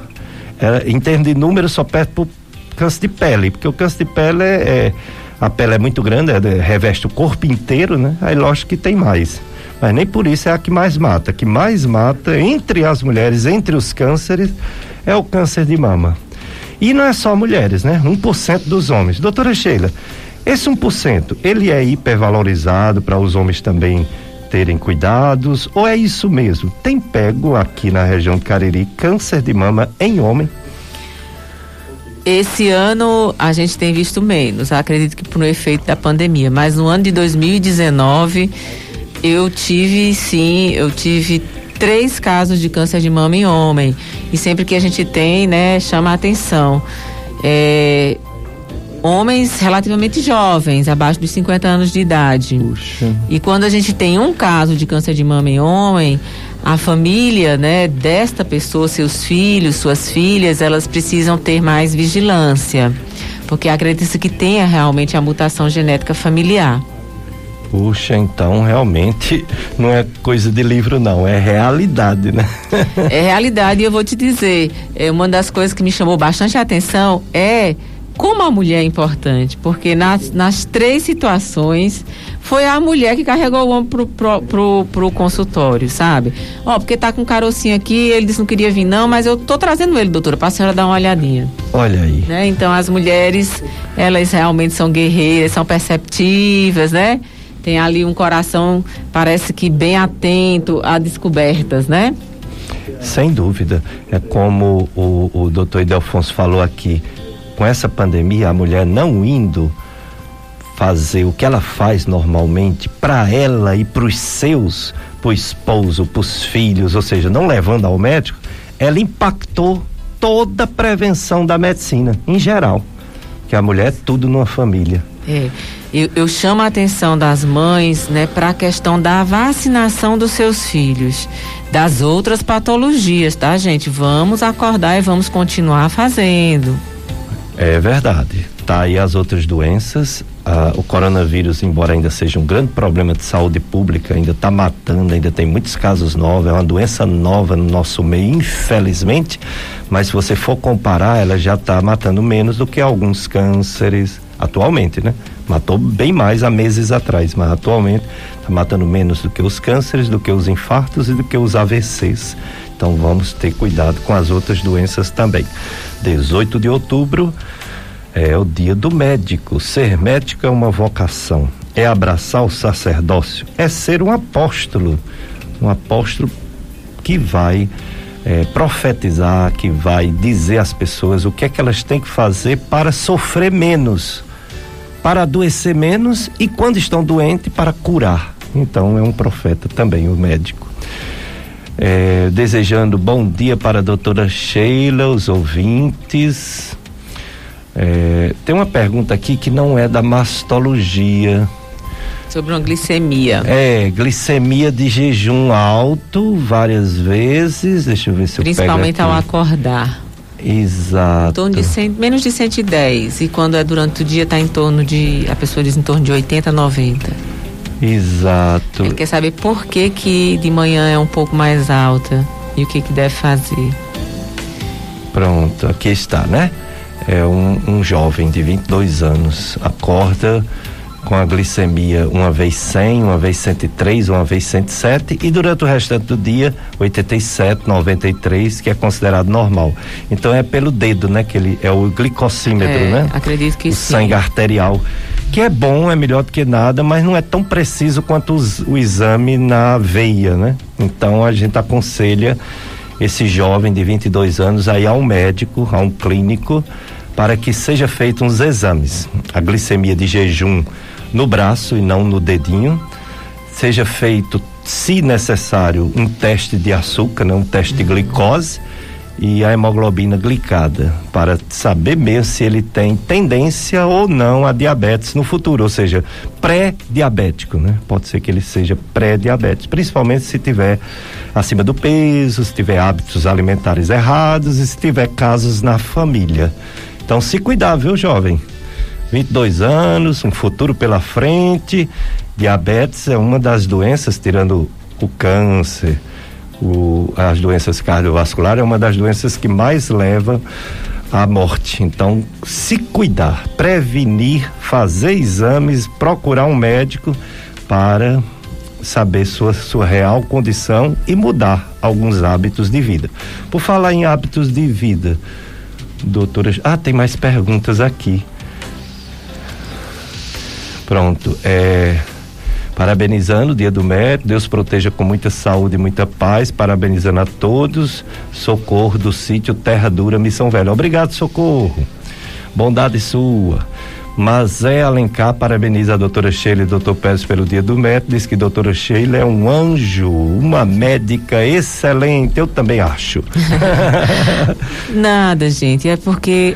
É, em termos de número, só perde por câncer de pele, porque o câncer de pele é, é a pele é muito grande, é, reveste o corpo inteiro, né? Aí lógico que tem mais. Mas nem por isso é a que mais mata. A que mais mata entre as mulheres, entre os cânceres, é o câncer de mama. E não é só mulheres, né? 1% dos homens. Doutora Sheila, esse 1%, ele é hipervalorizado para os homens também terem cuidados ou é isso mesmo? Tem pego aqui na região de Cariri câncer de mama em homem? Esse ano a gente tem visto menos, acredito que por um efeito da pandemia, mas no ano de 2019 eu tive sim, eu tive três casos de câncer de mama em homem. E sempre que a gente tem, né, chama a atenção. É, homens relativamente jovens, abaixo dos 50 anos de idade. Puxa. E quando a gente tem um caso de câncer de mama em homem, a família, né, desta pessoa, seus filhos, suas filhas, elas precisam ter mais vigilância, porque acredita-se que tenha realmente a mutação genética familiar. Puxa, então realmente não é coisa de livro, não, é realidade, né? é realidade, e eu vou te dizer, é, uma das coisas que me chamou bastante a atenção é como a mulher é importante, porque nas, nas três situações foi a mulher que carregou o homem pro, pro, pro, pro consultório, sabe? Ó, porque tá com um carocinho aqui, ele disse que não queria vir não, mas eu tô trazendo ele, doutora, pra senhora dar uma olhadinha. Olha aí. Né? Então as mulheres, elas realmente são guerreiras, são perceptivas, né? tem ali um coração, parece que bem atento a descobertas, né? Sem dúvida. É como o, o doutor Idelfonso falou aqui, com essa pandemia, a mulher não indo fazer o que ela faz normalmente para ela e para os seus, para o esposo, para os filhos, ou seja, não levando ao médico, ela impactou toda a prevenção da medicina em geral. Que a mulher é tudo numa família. É. Eu, eu chamo a atenção das mães né, para a questão da vacinação dos seus filhos, das outras patologias, tá, gente? Vamos acordar e vamos continuar fazendo. É verdade. Tá aí as outras doenças. Ah, o coronavírus, embora ainda seja um grande problema de saúde pública, ainda está matando, ainda tem muitos casos novos, é uma doença nova no nosso meio, infelizmente. Mas se você for comparar, ela já está matando menos do que alguns cânceres atualmente, né? Matou bem mais há meses atrás, mas atualmente está matando menos do que os cânceres, do que os infartos e do que os AVCs. Então vamos ter cuidado com as outras doenças também. 18 de outubro é o dia do médico. Ser médico é uma vocação, é abraçar o sacerdócio, é ser um apóstolo. Um apóstolo que vai é, profetizar, que vai dizer às pessoas o que é que elas têm que fazer para sofrer menos para adoecer menos e quando estão doentes para curar. Então é um profeta também, o médico. É, desejando bom dia para a doutora Sheila, os ouvintes. É, tem uma pergunta aqui que não é da mastologia. Sobre uma glicemia. É, glicemia de jejum alto várias vezes. Deixa eu ver se Principalmente eu ao acordar. Exato. Em torno de 100, menos de 110. E quando é durante o dia, está em torno de. A pessoa diz em torno de 80, 90. Exato. Ele quer saber por que, que de manhã é um pouco mais alta e o que, que deve fazer. Pronto, aqui está, né? É um, um jovem de 22 anos, acorda com a glicemia uma vez 100, uma vez 103, uma vez 107 e durante o restante do dia 87, 93, que é considerado normal. Então é pelo dedo, né? Que ele é o glicocímetro, é, né? Acredito que o sim. sangue arterial. Que é bom, é melhor do que nada, mas não é tão preciso quanto os, o exame na veia, né? Então a gente aconselha esse jovem de 22 anos aí a um médico, a um clínico, para que seja feito uns exames. A glicemia de jejum no braço e não no dedinho. Seja feito, se necessário, um teste de açúcar, né? um teste de glicose e a hemoglobina glicada, para saber mesmo se ele tem tendência ou não a diabetes no futuro, ou seja, pré-diabético, né? Pode ser que ele seja pré-diabético, principalmente se tiver acima do peso, se tiver hábitos alimentares errados e se tiver casos na família. Então, se cuidar, viu, jovem? 22 anos, um futuro pela frente. Diabetes é uma das doenças, tirando o câncer, o, as doenças cardiovasculares, é uma das doenças que mais leva à morte. Então, se cuidar, prevenir, fazer exames, procurar um médico para saber sua, sua real condição e mudar alguns hábitos de vida. Por falar em hábitos de vida, doutora. Ah, tem mais perguntas aqui. Pronto. É, parabenizando o Dia do Médico, Deus proteja com muita saúde e muita paz, parabenizando a todos, socorro do sítio Terra Dura, Missão Velha. Obrigado, socorro. Bondade sua. Mazé Alencar parabeniza a doutora Sheila e doutor Pérez pelo dia do médico, diz que a doutora Sheila é um anjo, uma médica excelente, eu também acho. Nada, gente, é porque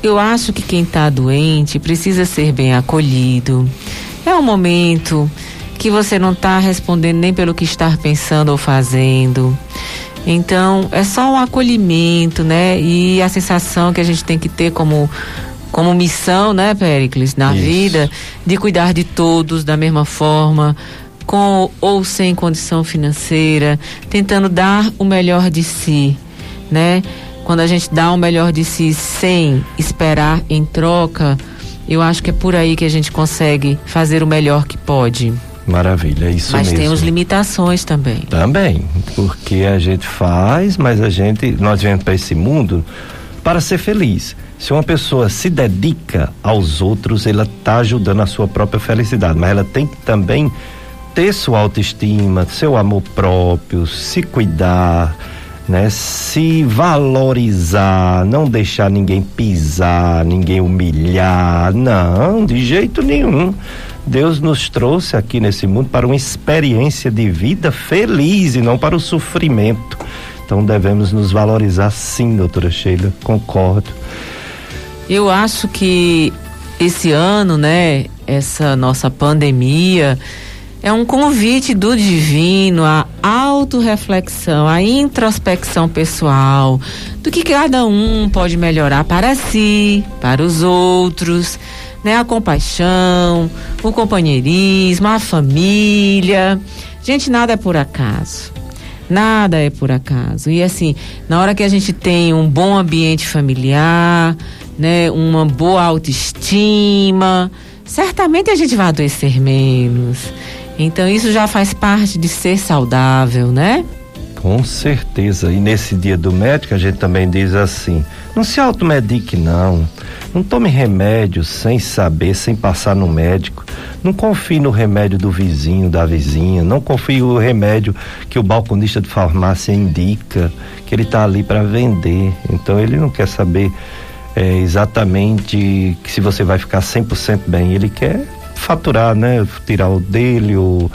eu acho que quem está doente precisa ser bem acolhido. É um momento que você não está respondendo nem pelo que está pensando ou fazendo. Então, é só um acolhimento, né? E a sensação que a gente tem que ter como como missão, né, Pericles, na Isso. vida, de cuidar de todos da mesma forma, com ou sem condição financeira, tentando dar o melhor de si, né? Quando a gente dá o melhor de si sem esperar em troca, eu acho que é por aí que a gente consegue fazer o melhor que pode. Maravilha, é isso mas mesmo. Mas temos limitações também. Também, porque a gente faz, mas a gente, nós viemos para esse mundo para ser feliz. Se uma pessoa se dedica aos outros, ela está ajudando a sua própria felicidade, mas ela tem que também ter sua autoestima, seu amor próprio, se cuidar, né? Se valorizar, não deixar ninguém pisar, ninguém humilhar, não, de jeito nenhum. Deus nos trouxe aqui nesse mundo para uma experiência de vida feliz e não para o sofrimento. Então devemos nos valorizar sim, doutora Sheila, concordo. Eu acho que esse ano, né, essa nossa pandemia, é um convite do divino à autorreflexão, à introspecção pessoal, do que cada um pode melhorar para si, para os outros, né? A compaixão, o companheirismo, a família. Gente, nada é por acaso. Nada é por acaso. E assim, na hora que a gente tem um bom ambiente familiar, né, uma boa autoestima, certamente a gente vai adoecer menos. Então isso já faz parte de ser saudável, né? Com certeza. E nesse dia do médico a gente também diz assim: não se automedique não. Não tome remédio sem saber, sem passar no médico. Não confie no remédio do vizinho, da vizinha. Não confie no remédio que o balconista de farmácia indica, que ele está ali para vender. Então ele não quer saber é, exatamente que se você vai ficar 100% bem. Ele quer faturar, né? Tirar o dele ou,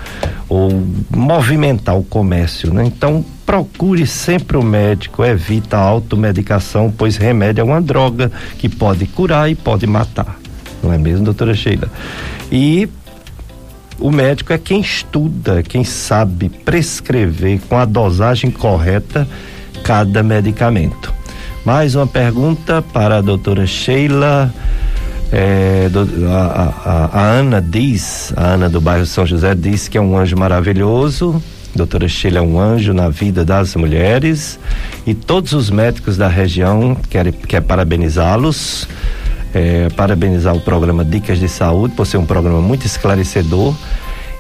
ou movimentar o comércio, né? Então procure sempre o médico, evita a automedicação, pois remédio é uma droga que pode curar e pode matar. Não é mesmo, doutora Sheila? E o médico é quem estuda, quem sabe prescrever com a dosagem correta cada medicamento. Mais uma pergunta para a doutora Sheila. É, do, a, a, a, Ana diz, a Ana do bairro São José diz que é um anjo maravilhoso. Doutora Sheila é um anjo na vida das mulheres e todos os médicos da região querem quer parabenizá-los, é, parabenizar o programa Dicas de Saúde por ser um programa muito esclarecedor.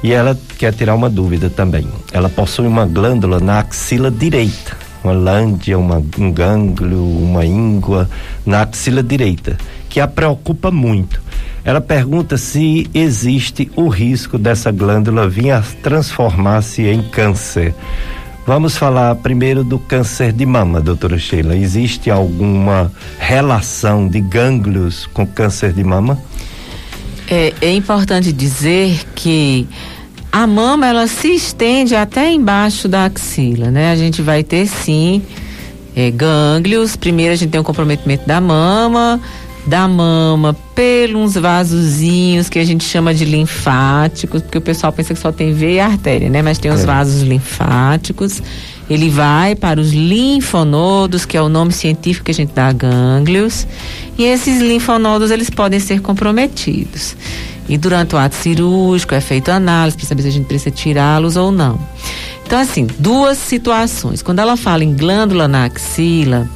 E ela quer tirar uma dúvida também. Ela possui uma glândula na axila direita uma lândia, uma, um gânglio, uma íngua na axila direita, que a preocupa muito. Ela pergunta se existe o risco dessa glândula vir a transformar-se em câncer. Vamos falar primeiro do câncer de mama, doutora Sheila. Existe alguma relação de gânglios com câncer de mama? É, é importante dizer que a mama ela se estende até embaixo da axila, né? A gente vai ter sim é, gânglios. Primeiro a gente tem o comprometimento da mama, da mama pelos vasozinhos que a gente chama de linfáticos, porque o pessoal pensa que só tem veia e artéria, né? Mas tem os é. vasos linfáticos. ele vai para os linfonodos, que é o nome científico que a gente dá a gânglios, e esses linfonodos eles podem ser comprometidos. E durante o ato cirúrgico é feito análise para saber se a gente precisa tirá-los ou não. Então, assim, duas situações. Quando ela fala em glândula na axila,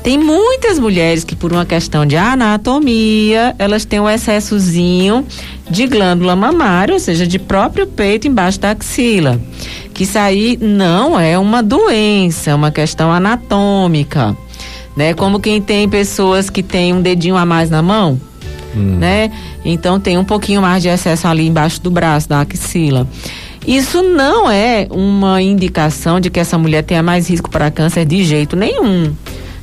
tem muitas mulheres que, por uma questão de anatomia, elas têm um excessozinho de glândula mamária, ou seja, de próprio peito embaixo da axila. Que isso aí não é uma doença, é uma questão anatômica. Né? Como quem tem pessoas que têm um dedinho a mais na mão, hum. né? Então tem um pouquinho mais de excesso ali embaixo do braço, da axila. Isso não é uma indicação de que essa mulher tenha mais risco para câncer de jeito nenhum.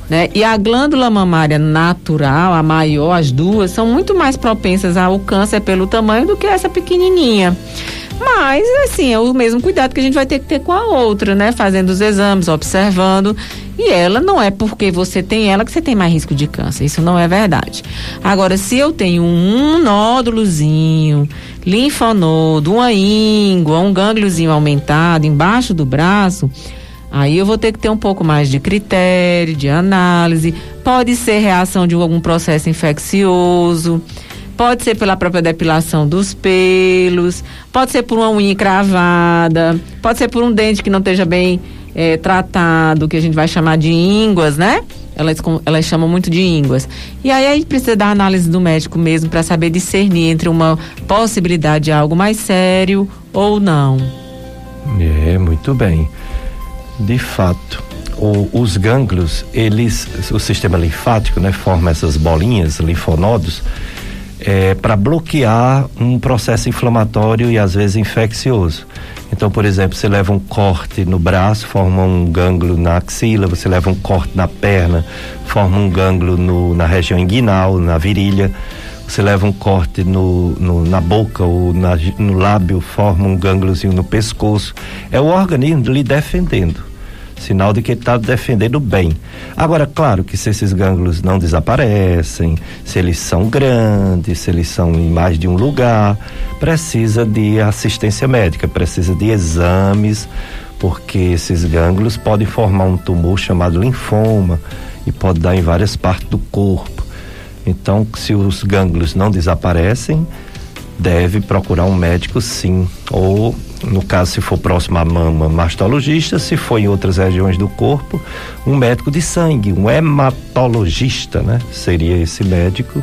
Né? E a glândula mamária natural, a maior, as duas, são muito mais propensas ao câncer pelo tamanho do que essa pequenininha. Mas, assim, é o mesmo cuidado que a gente vai ter que ter com a outra, né? Fazendo os exames, observando. E ela não é porque você tem ela que você tem mais risco de câncer. Isso não é verdade. Agora, se eu tenho um nódulozinho, linfonodo, uma íngua, um gângliozinho aumentado embaixo do braço, Aí eu vou ter que ter um pouco mais de critério, de análise. Pode ser reação de algum processo infeccioso. Pode ser pela própria depilação dos pelos, pode ser por uma unha cravada, pode ser por um dente que não esteja bem é, tratado, que a gente vai chamar de ínguas, né? Elas, elas chamam muito de ínguas. E aí a gente precisa da análise do médico mesmo para saber discernir entre uma possibilidade de algo mais sério ou não. É, muito bem. De fato, o, os gânglios, eles, o sistema linfático, né, forma essas bolinhas, linfonodos, é, para bloquear um processo inflamatório e às vezes infeccioso. Então, por exemplo, você leva um corte no braço, forma um gânglio na axila, você leva um corte na perna, forma um gânglio no, na região inguinal, na virilha. Você leva um corte no, no na boca ou na, no lábio, forma um gângliozinho no pescoço. É o organismo lhe defendendo sinal de que ele está defendendo bem. Agora, claro que se esses gânglios não desaparecem, se eles são grandes, se eles são em mais de um lugar, precisa de assistência médica, precisa de exames, porque esses gânglios podem formar um tumor chamado linfoma e pode dar em várias partes do corpo. Então, se os gânglios não desaparecem, deve procurar um médico sim, ou no caso se for próximo à mama, mastologista, se for em outras regiões do corpo, um médico de sangue, um hematologista, né? Seria esse médico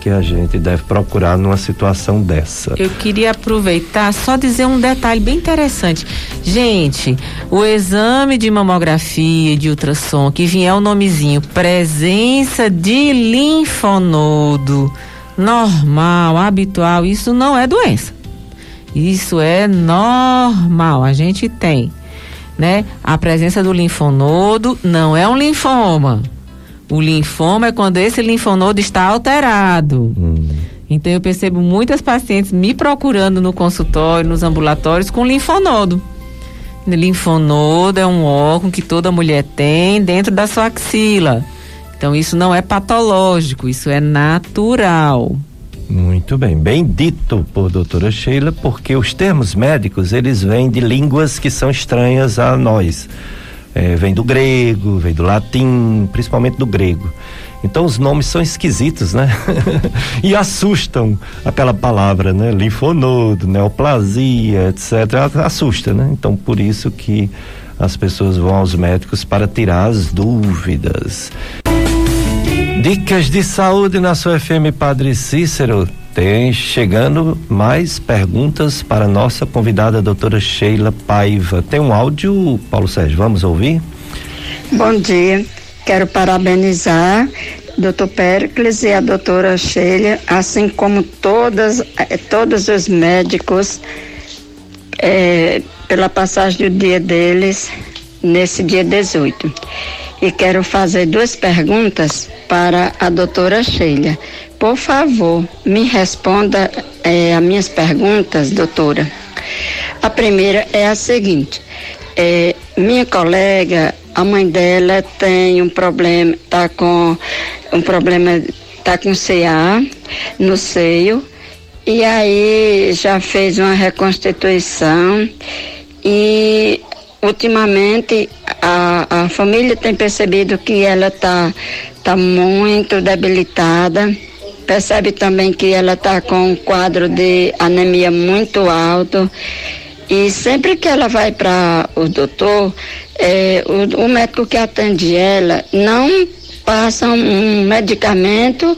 que a gente deve procurar numa situação dessa. Eu queria aproveitar só dizer um detalhe bem interessante. Gente, o exame de mamografia de ultrassom que vier o nomezinho presença de linfonodo normal, habitual, isso não é doença. Isso é normal, a gente tem, né? A presença do linfonodo não é um linfoma. O linfoma é quando esse linfonodo está alterado. Hum. Então eu percebo muitas pacientes me procurando no consultório, nos ambulatórios com linfonodo. Linfonodo é um órgão que toda mulher tem dentro da sua axila. Então isso não é patológico, isso é natural. Muito bem, bem dito por doutora Sheila, porque os termos médicos, eles vêm de línguas que são estranhas a nós. É, vem do grego, vem do latim, principalmente do grego. Então os nomes são esquisitos, né? e assustam aquela palavra, né? Linfonodo, neoplasia, etc. Assusta, né? Então por isso que as pessoas vão aos médicos para tirar as dúvidas. Dicas de saúde na sua FM Padre Cícero. Tem chegando mais perguntas para nossa convidada, a doutora Sheila Paiva. Tem um áudio, Paulo Sérgio, vamos ouvir? Bom dia. Quero parabenizar doutor Pericles e a doutora Sheila, assim como todas, eh, todos os médicos, é, pela passagem do dia deles nesse dia 18 e quero fazer duas perguntas para a doutora Sheila. Por favor, me responda é, as minhas perguntas, doutora. A primeira é a seguinte: é, minha colega, a mãe dela tem um problema, está com um problema, está com CA no seio, e aí já fez uma reconstituição e ultimamente a, a família tem percebido que ela está tá muito debilitada. Percebe também que ela está com um quadro de anemia muito alto. E sempre que ela vai para o doutor, é, o, o médico que atende ela não passa um medicamento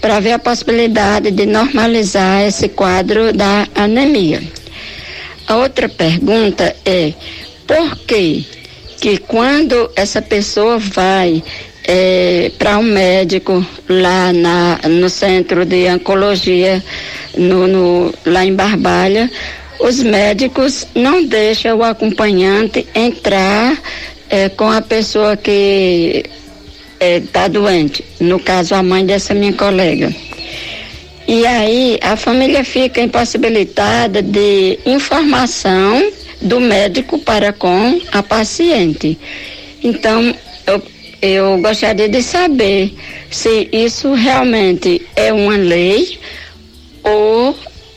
para ver a possibilidade de normalizar esse quadro da anemia. A outra pergunta é por que que quando essa pessoa vai é, para um médico lá na, no centro de oncologia no, no, lá em Barbalha, os médicos não deixam o acompanhante entrar é, com a pessoa que está é, doente, no caso a mãe dessa minha colega. E aí a família fica impossibilitada de informação do médico para com a paciente. Então, eu, eu gostaria de saber se isso realmente é uma lei ou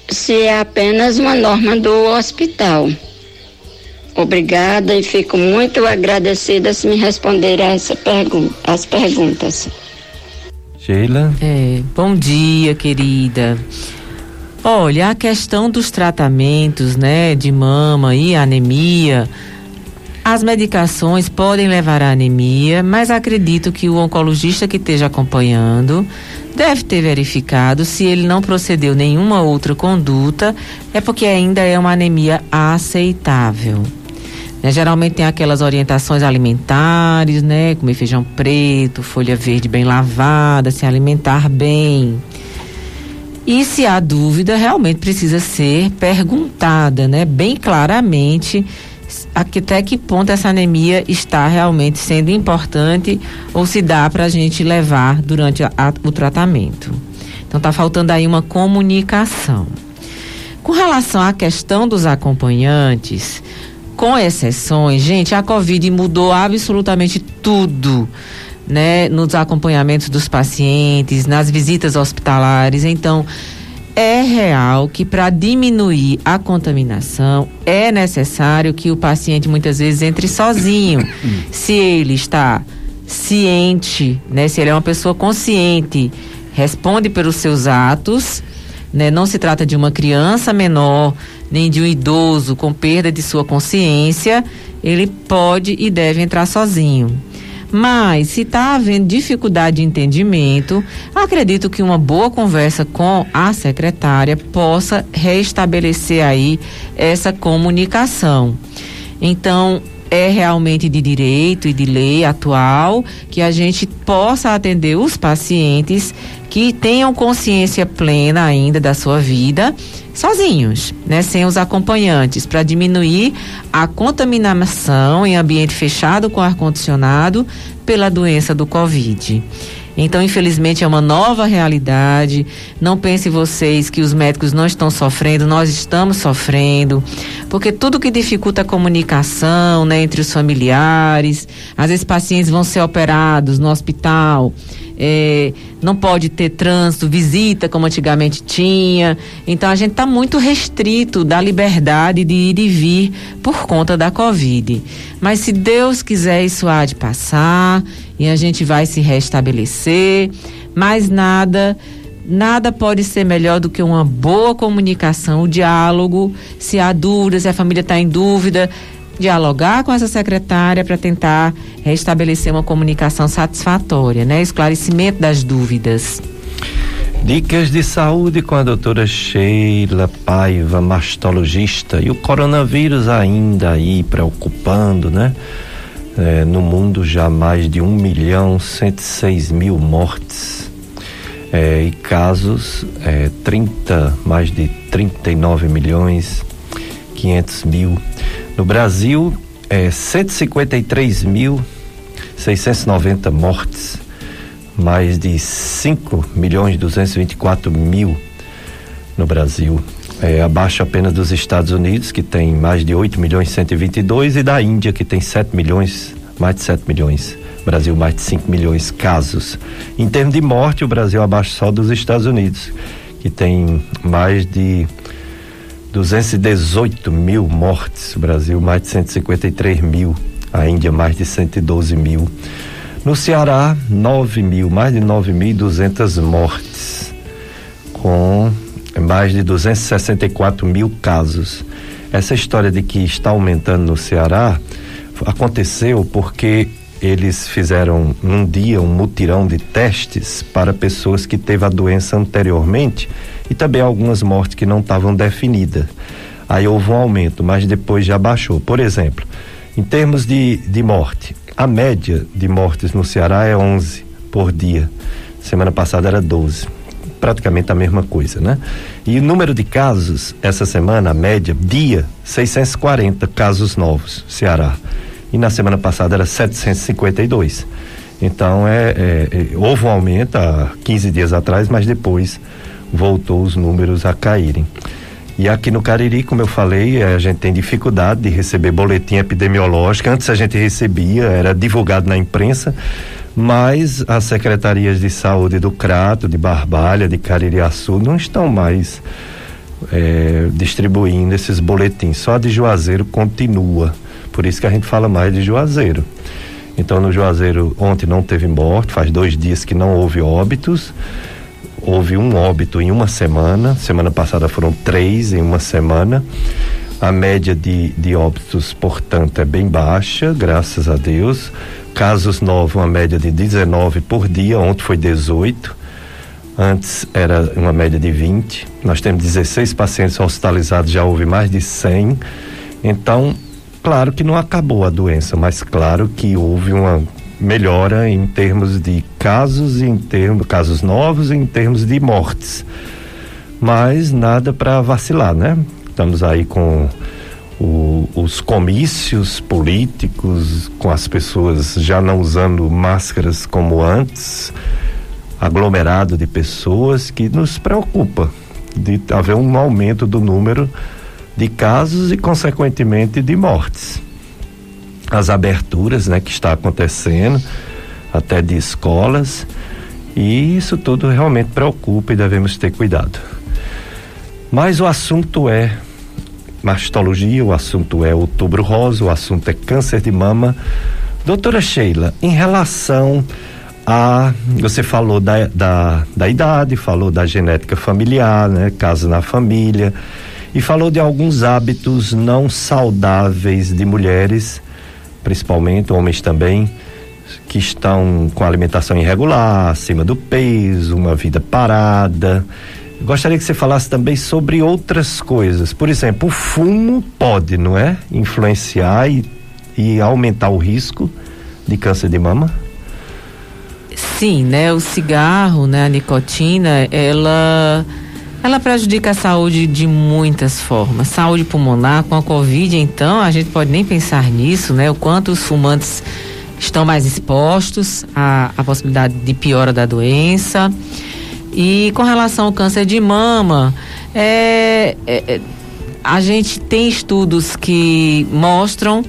se é apenas uma norma do hospital. Obrigada e fico muito agradecida se me responderem essa pergun as perguntas. Sheila? É, bom dia, querida. Olha, a questão dos tratamentos, né, de mama e anemia, as medicações podem levar à anemia, mas acredito que o oncologista que esteja acompanhando deve ter verificado se ele não procedeu nenhuma outra conduta, é porque ainda é uma anemia aceitável. Né, geralmente tem aquelas orientações alimentares, né? Comer feijão preto, folha verde bem lavada, se alimentar bem. E se há dúvida, realmente precisa ser perguntada, né? Bem claramente até que ponto essa anemia está realmente sendo importante ou se dá para a gente levar durante a, a, o tratamento. Então está faltando aí uma comunicação. Com relação à questão dos acompanhantes, com exceções, gente, a Covid mudou absolutamente tudo. Né, nos acompanhamentos dos pacientes, nas visitas hospitalares. Então, é real que para diminuir a contaminação é necessário que o paciente muitas vezes entre sozinho. se ele está ciente, né, se ele é uma pessoa consciente, responde pelos seus atos, né, não se trata de uma criança menor, nem de um idoso com perda de sua consciência, ele pode e deve entrar sozinho. Mas se está havendo dificuldade de entendimento, acredito que uma boa conversa com a secretária possa restabelecer aí essa comunicação. Então, é realmente de direito e de lei atual que a gente possa atender os pacientes que tenham consciência plena ainda da sua vida sozinhos, né, sem os acompanhantes, para diminuir a contaminação em ambiente fechado com ar condicionado pela doença do Covid. Então, infelizmente, é uma nova realidade. Não pense vocês que os médicos não estão sofrendo, nós estamos sofrendo, porque tudo que dificulta a comunicação né, entre os familiares, às vezes pacientes vão ser operados no hospital é, não pode ter trânsito, visita como antigamente tinha. Então a gente está muito restrito da liberdade de ir e vir por conta da Covid. Mas se Deus quiser, isso há de passar e a gente vai se restabelecer. Mais nada nada pode ser melhor do que uma boa comunicação, o diálogo. Se há dúvidas, se a família está em dúvida, dialogar com essa secretária para tentar restabelecer uma comunicação satisfatória, né? Esclarecimento das dúvidas. Dicas de saúde com a doutora Sheila Paiva, mastologista. E o coronavírus ainda aí preocupando, né? É, no mundo já mais de 1 milhão 106 mil mortes. É, e casos, é, 30, mais de 39 milhões 500 mil no Brasil, é 153.690 mortes, mais de 5 milhões 224 mil no Brasil. É, abaixo apenas dos Estados Unidos, que tem mais de 8 milhões 122, e da Índia, que tem 7 milhões, mais de 7 milhões. Brasil, mais de 5 milhões casos. Em termos de morte, o Brasil abaixo só dos Estados Unidos, que tem mais de 218 mil mortes, Brasil mais de 153 mil A Índia, mais de 112 mil. No Ceará, 9 mil, mais de 9.200 mortes, com mais de 264 mil casos. Essa história de que está aumentando no Ceará aconteceu porque eles fizeram num dia um mutirão de testes para pessoas que teve a doença anteriormente e também algumas mortes que não estavam definidas. Aí houve um aumento, mas depois já baixou. Por exemplo, em termos de, de morte, a média de mortes no Ceará é 11 por dia. Semana passada era 12. Praticamente a mesma coisa, né? E o número de casos, essa semana, a média, dia, 640 casos novos, Ceará e na semana passada era 752. Então é, é, é, houve um aumento há 15 dias atrás, mas depois voltou os números a caírem. E aqui no Cariri, como eu falei, é, a gente tem dificuldade de receber boletim epidemiológico. Antes a gente recebia, era divulgado na imprensa, mas as secretarias de saúde do Crato, de Barbalha, de Caririaçu não estão mais é, distribuindo esses boletins. Só a de Juazeiro continua. Por isso que a gente fala mais de Juazeiro. Então, no Juazeiro, ontem não teve morte, faz dois dias que não houve óbitos. Houve um óbito em uma semana, semana passada foram três em uma semana. A média de, de óbitos, portanto, é bem baixa, graças a Deus. Casos novos, uma média de 19 por dia, ontem foi 18. Antes era uma média de 20. Nós temos 16 pacientes hospitalizados, já houve mais de 100. Então, Claro que não acabou a doença, mas claro que houve uma melhora em termos de casos, em termos casos novos, em termos de mortes. Mas nada para vacilar, né? Estamos aí com o, os comícios políticos, com as pessoas já não usando máscaras como antes, aglomerado de pessoas que nos preocupa de haver um aumento do número de casos e, consequentemente, de mortes. As aberturas né, que está acontecendo, até de escolas, e isso tudo realmente preocupa e devemos ter cuidado. Mas o assunto é mastologia, o assunto é outubro rosa, o assunto é câncer de mama. Doutora Sheila, em relação a. Você falou da, da, da idade, falou da genética familiar, né? Caso na família e falou de alguns hábitos não saudáveis de mulheres, principalmente homens também, que estão com alimentação irregular, acima do peso, uma vida parada. Gostaria que você falasse também sobre outras coisas. Por exemplo, o fumo pode, não é? Influenciar e, e aumentar o risco de câncer de mama? Sim, né? O cigarro, né? A nicotina, ela ela prejudica a saúde de muitas formas. Saúde pulmonar, com a Covid, então, a gente pode nem pensar nisso, né? O quanto os fumantes estão mais expostos à, à possibilidade de piora da doença. E com relação ao câncer de mama, é, é, é a gente tem estudos que mostram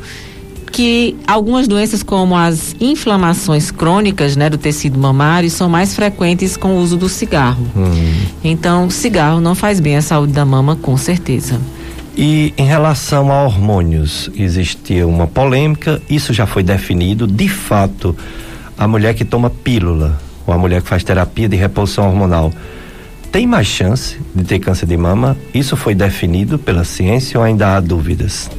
que algumas doenças como as inflamações crônicas né, do tecido mamário são mais frequentes com o uso do cigarro. Hum. Então, cigarro não faz bem à saúde da mama, com certeza. E em relação a hormônios, existia uma polêmica, isso já foi definido. De fato, a mulher que toma pílula, ou a mulher que faz terapia de reposição hormonal, tem mais chance de ter câncer de mama? Isso foi definido pela ciência ou ainda há dúvidas?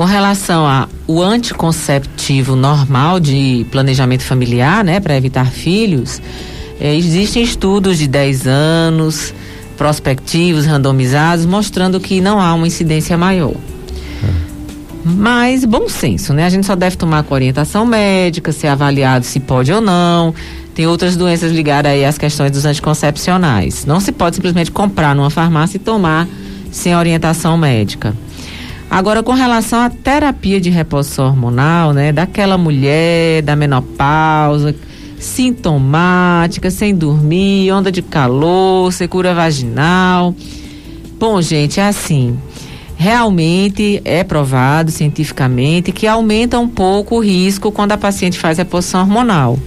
Com relação ao anticonceptivo normal de planejamento familiar, né, para evitar filhos, é, existem estudos de 10 anos, prospectivos, randomizados, mostrando que não há uma incidência maior. Mas bom senso, né? A gente só deve tomar com orientação médica, ser avaliado se pode ou não. Tem outras doenças ligadas aí às questões dos anticoncepcionais. Não se pode simplesmente comprar numa farmácia e tomar sem orientação médica. Agora, com relação à terapia de reposição hormonal, né, daquela mulher da menopausa, sintomática, sem dormir, onda de calor, secura vaginal. Bom, gente, é assim. Realmente é provado cientificamente que aumenta um pouco o risco quando a paciente faz reposição hormonal.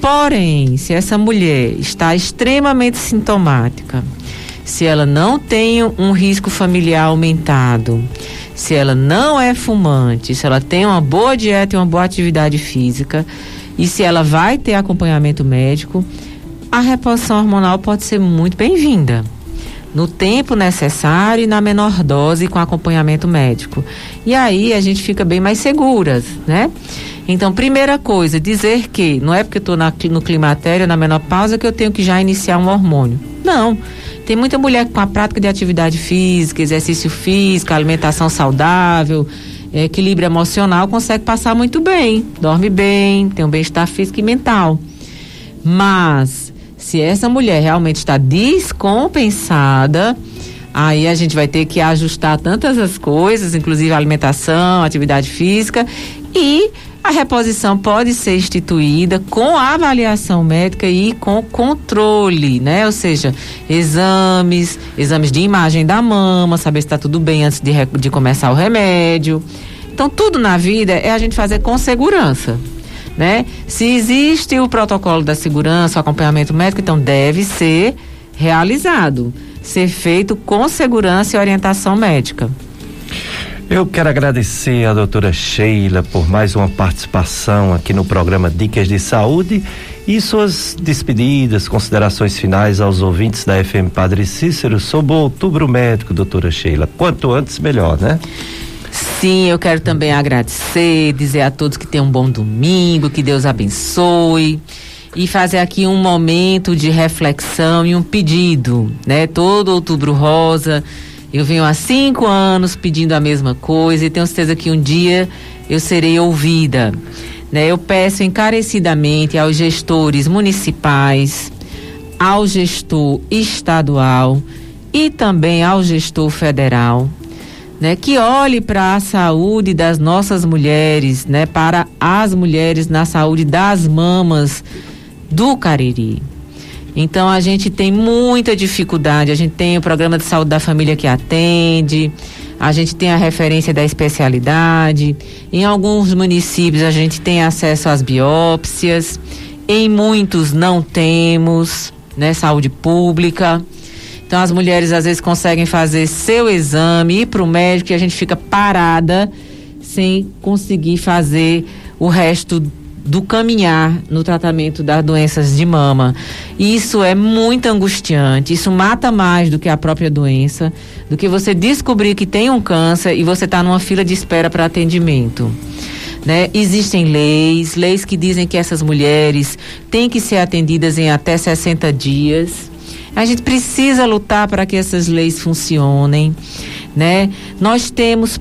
Porém, se essa mulher está extremamente sintomática, se ela não tem um risco familiar aumentado, se ela não é fumante, se ela tem uma boa dieta e uma boa atividade física, e se ela vai ter acompanhamento médico, a reposição hormonal pode ser muito bem-vinda. No tempo necessário e na menor dose com acompanhamento médico. E aí a gente fica bem mais seguras, né? Então, primeira coisa, dizer que não é porque eu estou no climatério, na menopausa, que eu tenho que já iniciar um hormônio. Não. Tem muita mulher com a prática de atividade física, exercício físico, alimentação saudável, equilíbrio emocional, consegue passar muito bem, dorme bem, tem um bem-estar físico e mental. Mas, se essa mulher realmente está descompensada, aí a gente vai ter que ajustar tantas as coisas, inclusive alimentação, atividade física e a reposição pode ser instituída com avaliação médica e com controle, né? Ou seja, exames, exames de imagem da mama, saber se está tudo bem antes de, de começar o remédio. Então, tudo na vida é a gente fazer com segurança. Né? Se existe o protocolo da segurança, o acompanhamento médico, então deve ser realizado, ser feito com segurança e orientação médica. Eu quero agradecer à doutora Sheila por mais uma participação aqui no programa Dicas de Saúde e suas despedidas, considerações finais aos ouvintes da FM Padre Cícero sobre o outubro médico, doutora Sheila. Quanto antes, melhor, né? Sim, eu quero também agradecer, dizer a todos que tenham um bom domingo, que Deus abençoe e fazer aqui um momento de reflexão e um pedido, né? Todo outubro rosa eu venho há cinco anos pedindo a mesma coisa e tenho certeza que um dia eu serei ouvida. Né? Eu peço encarecidamente aos gestores municipais, ao gestor estadual e também ao gestor federal, né, que olhe para a saúde das nossas mulheres, né, para as mulheres na saúde das mamas do Cariri. Então a gente tem muita dificuldade. A gente tem o programa de saúde da família que atende, a gente tem a referência da especialidade. Em alguns municípios a gente tem acesso às biópsias, em muitos não temos, né? Saúde pública. Então as mulheres às vezes conseguem fazer seu exame, ir para o médico e a gente fica parada sem conseguir fazer o resto do caminhar no tratamento das doenças de mama. Isso é muito angustiante, isso mata mais do que a própria doença, do que você descobrir que tem um câncer e você está numa fila de espera para atendimento. Né? Existem leis, leis que dizem que essas mulheres têm que ser atendidas em até 60 dias. A gente precisa lutar para que essas leis funcionem, né? Nós temos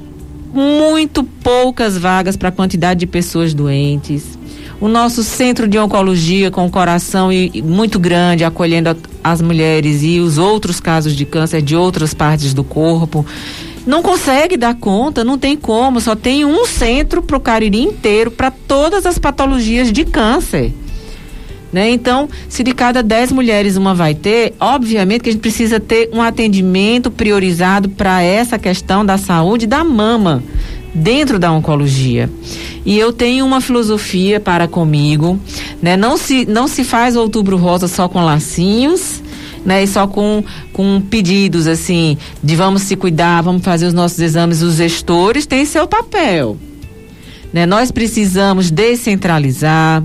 muito poucas vagas para a quantidade de pessoas doentes o nosso centro de oncologia com o coração e, e muito grande, acolhendo a, as mulheres e os outros casos de câncer de outras partes do corpo. Não consegue dar conta, não tem como, só tem um centro para o Cariri inteiro, para todas as patologias de câncer. Né? Então, se de cada 10 mulheres uma vai ter, obviamente que a gente precisa ter um atendimento priorizado para essa questão da saúde da mama dentro da oncologia. E eu tenho uma filosofia para comigo, né? Não se não se faz outubro rosa só com lacinhos, né? E só com com pedidos assim de vamos se cuidar, vamos fazer os nossos exames, os gestores têm seu papel. Né? Nós precisamos descentralizar,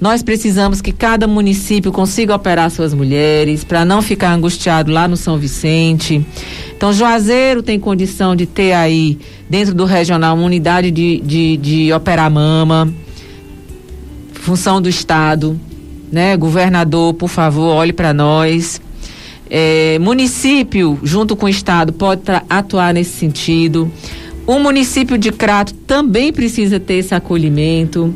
nós precisamos que cada município consiga operar suas mulheres para não ficar angustiado lá no São Vicente. Então, Juazeiro tem condição de ter aí, dentro do regional, uma unidade de, de, de operar mama, função do Estado. Né? Governador, por favor, olhe para nós. É, município, junto com o Estado, pode atuar nesse sentido. O município de Crato também precisa ter esse acolhimento.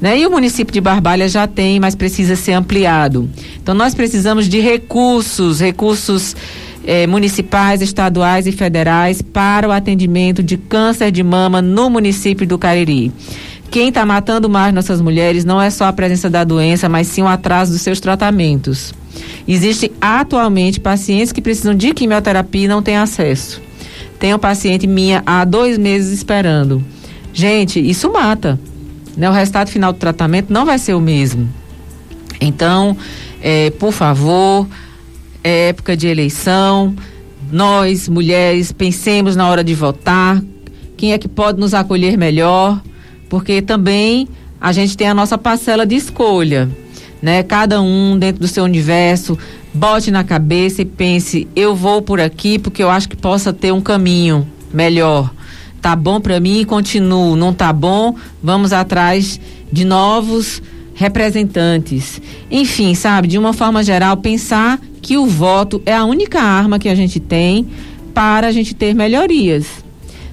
Né? E o município de Barbalha já tem, mas precisa ser ampliado. Então nós precisamos de recursos, recursos eh, municipais, estaduais e federais para o atendimento de câncer de mama no município do Cariri. Quem está matando mais nossas mulheres não é só a presença da doença, mas sim o atraso dos seus tratamentos. Existem atualmente pacientes que precisam de quimioterapia e não têm acesso. Tem uma paciente minha há dois meses esperando. Gente, isso mata né, o resultado final do tratamento não vai ser o mesmo. Então, é, por favor, é época de eleição, nós, mulheres, pensemos na hora de votar, quem é que pode nos acolher melhor, porque também a gente tem a nossa parcela de escolha, né? Cada um dentro do seu universo, bote na cabeça e pense, eu vou por aqui porque eu acho que possa ter um caminho melhor. Tá bom para mim, continuo. Não tá bom, vamos atrás de novos representantes. Enfim, sabe, de uma forma geral, pensar que o voto é a única arma que a gente tem para a gente ter melhorias.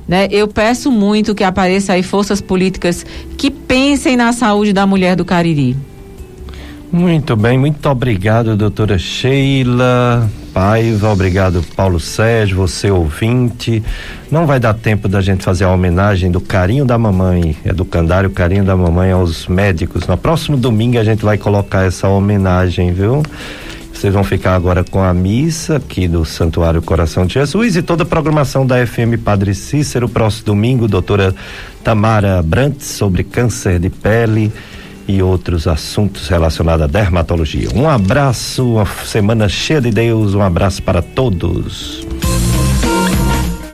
Né? Eu peço muito que apareçam aí forças políticas que pensem na saúde da mulher do Cariri. Muito bem, muito obrigado, doutora Sheila Paiva, obrigado, Paulo Sérgio, você ouvinte. Não vai dar tempo da gente fazer a homenagem do carinho da mamãe, é do Candário Carinho da Mamãe aos médicos. No próximo domingo a gente vai colocar essa homenagem, viu? Vocês vão ficar agora com a missa aqui do Santuário Coração de Jesus e toda a programação da FM Padre Cícero. Próximo domingo, doutora Tamara Brandt sobre câncer de pele e outros assuntos relacionados à dermatologia. Um abraço, uma semana cheia de Deus, um abraço para todos.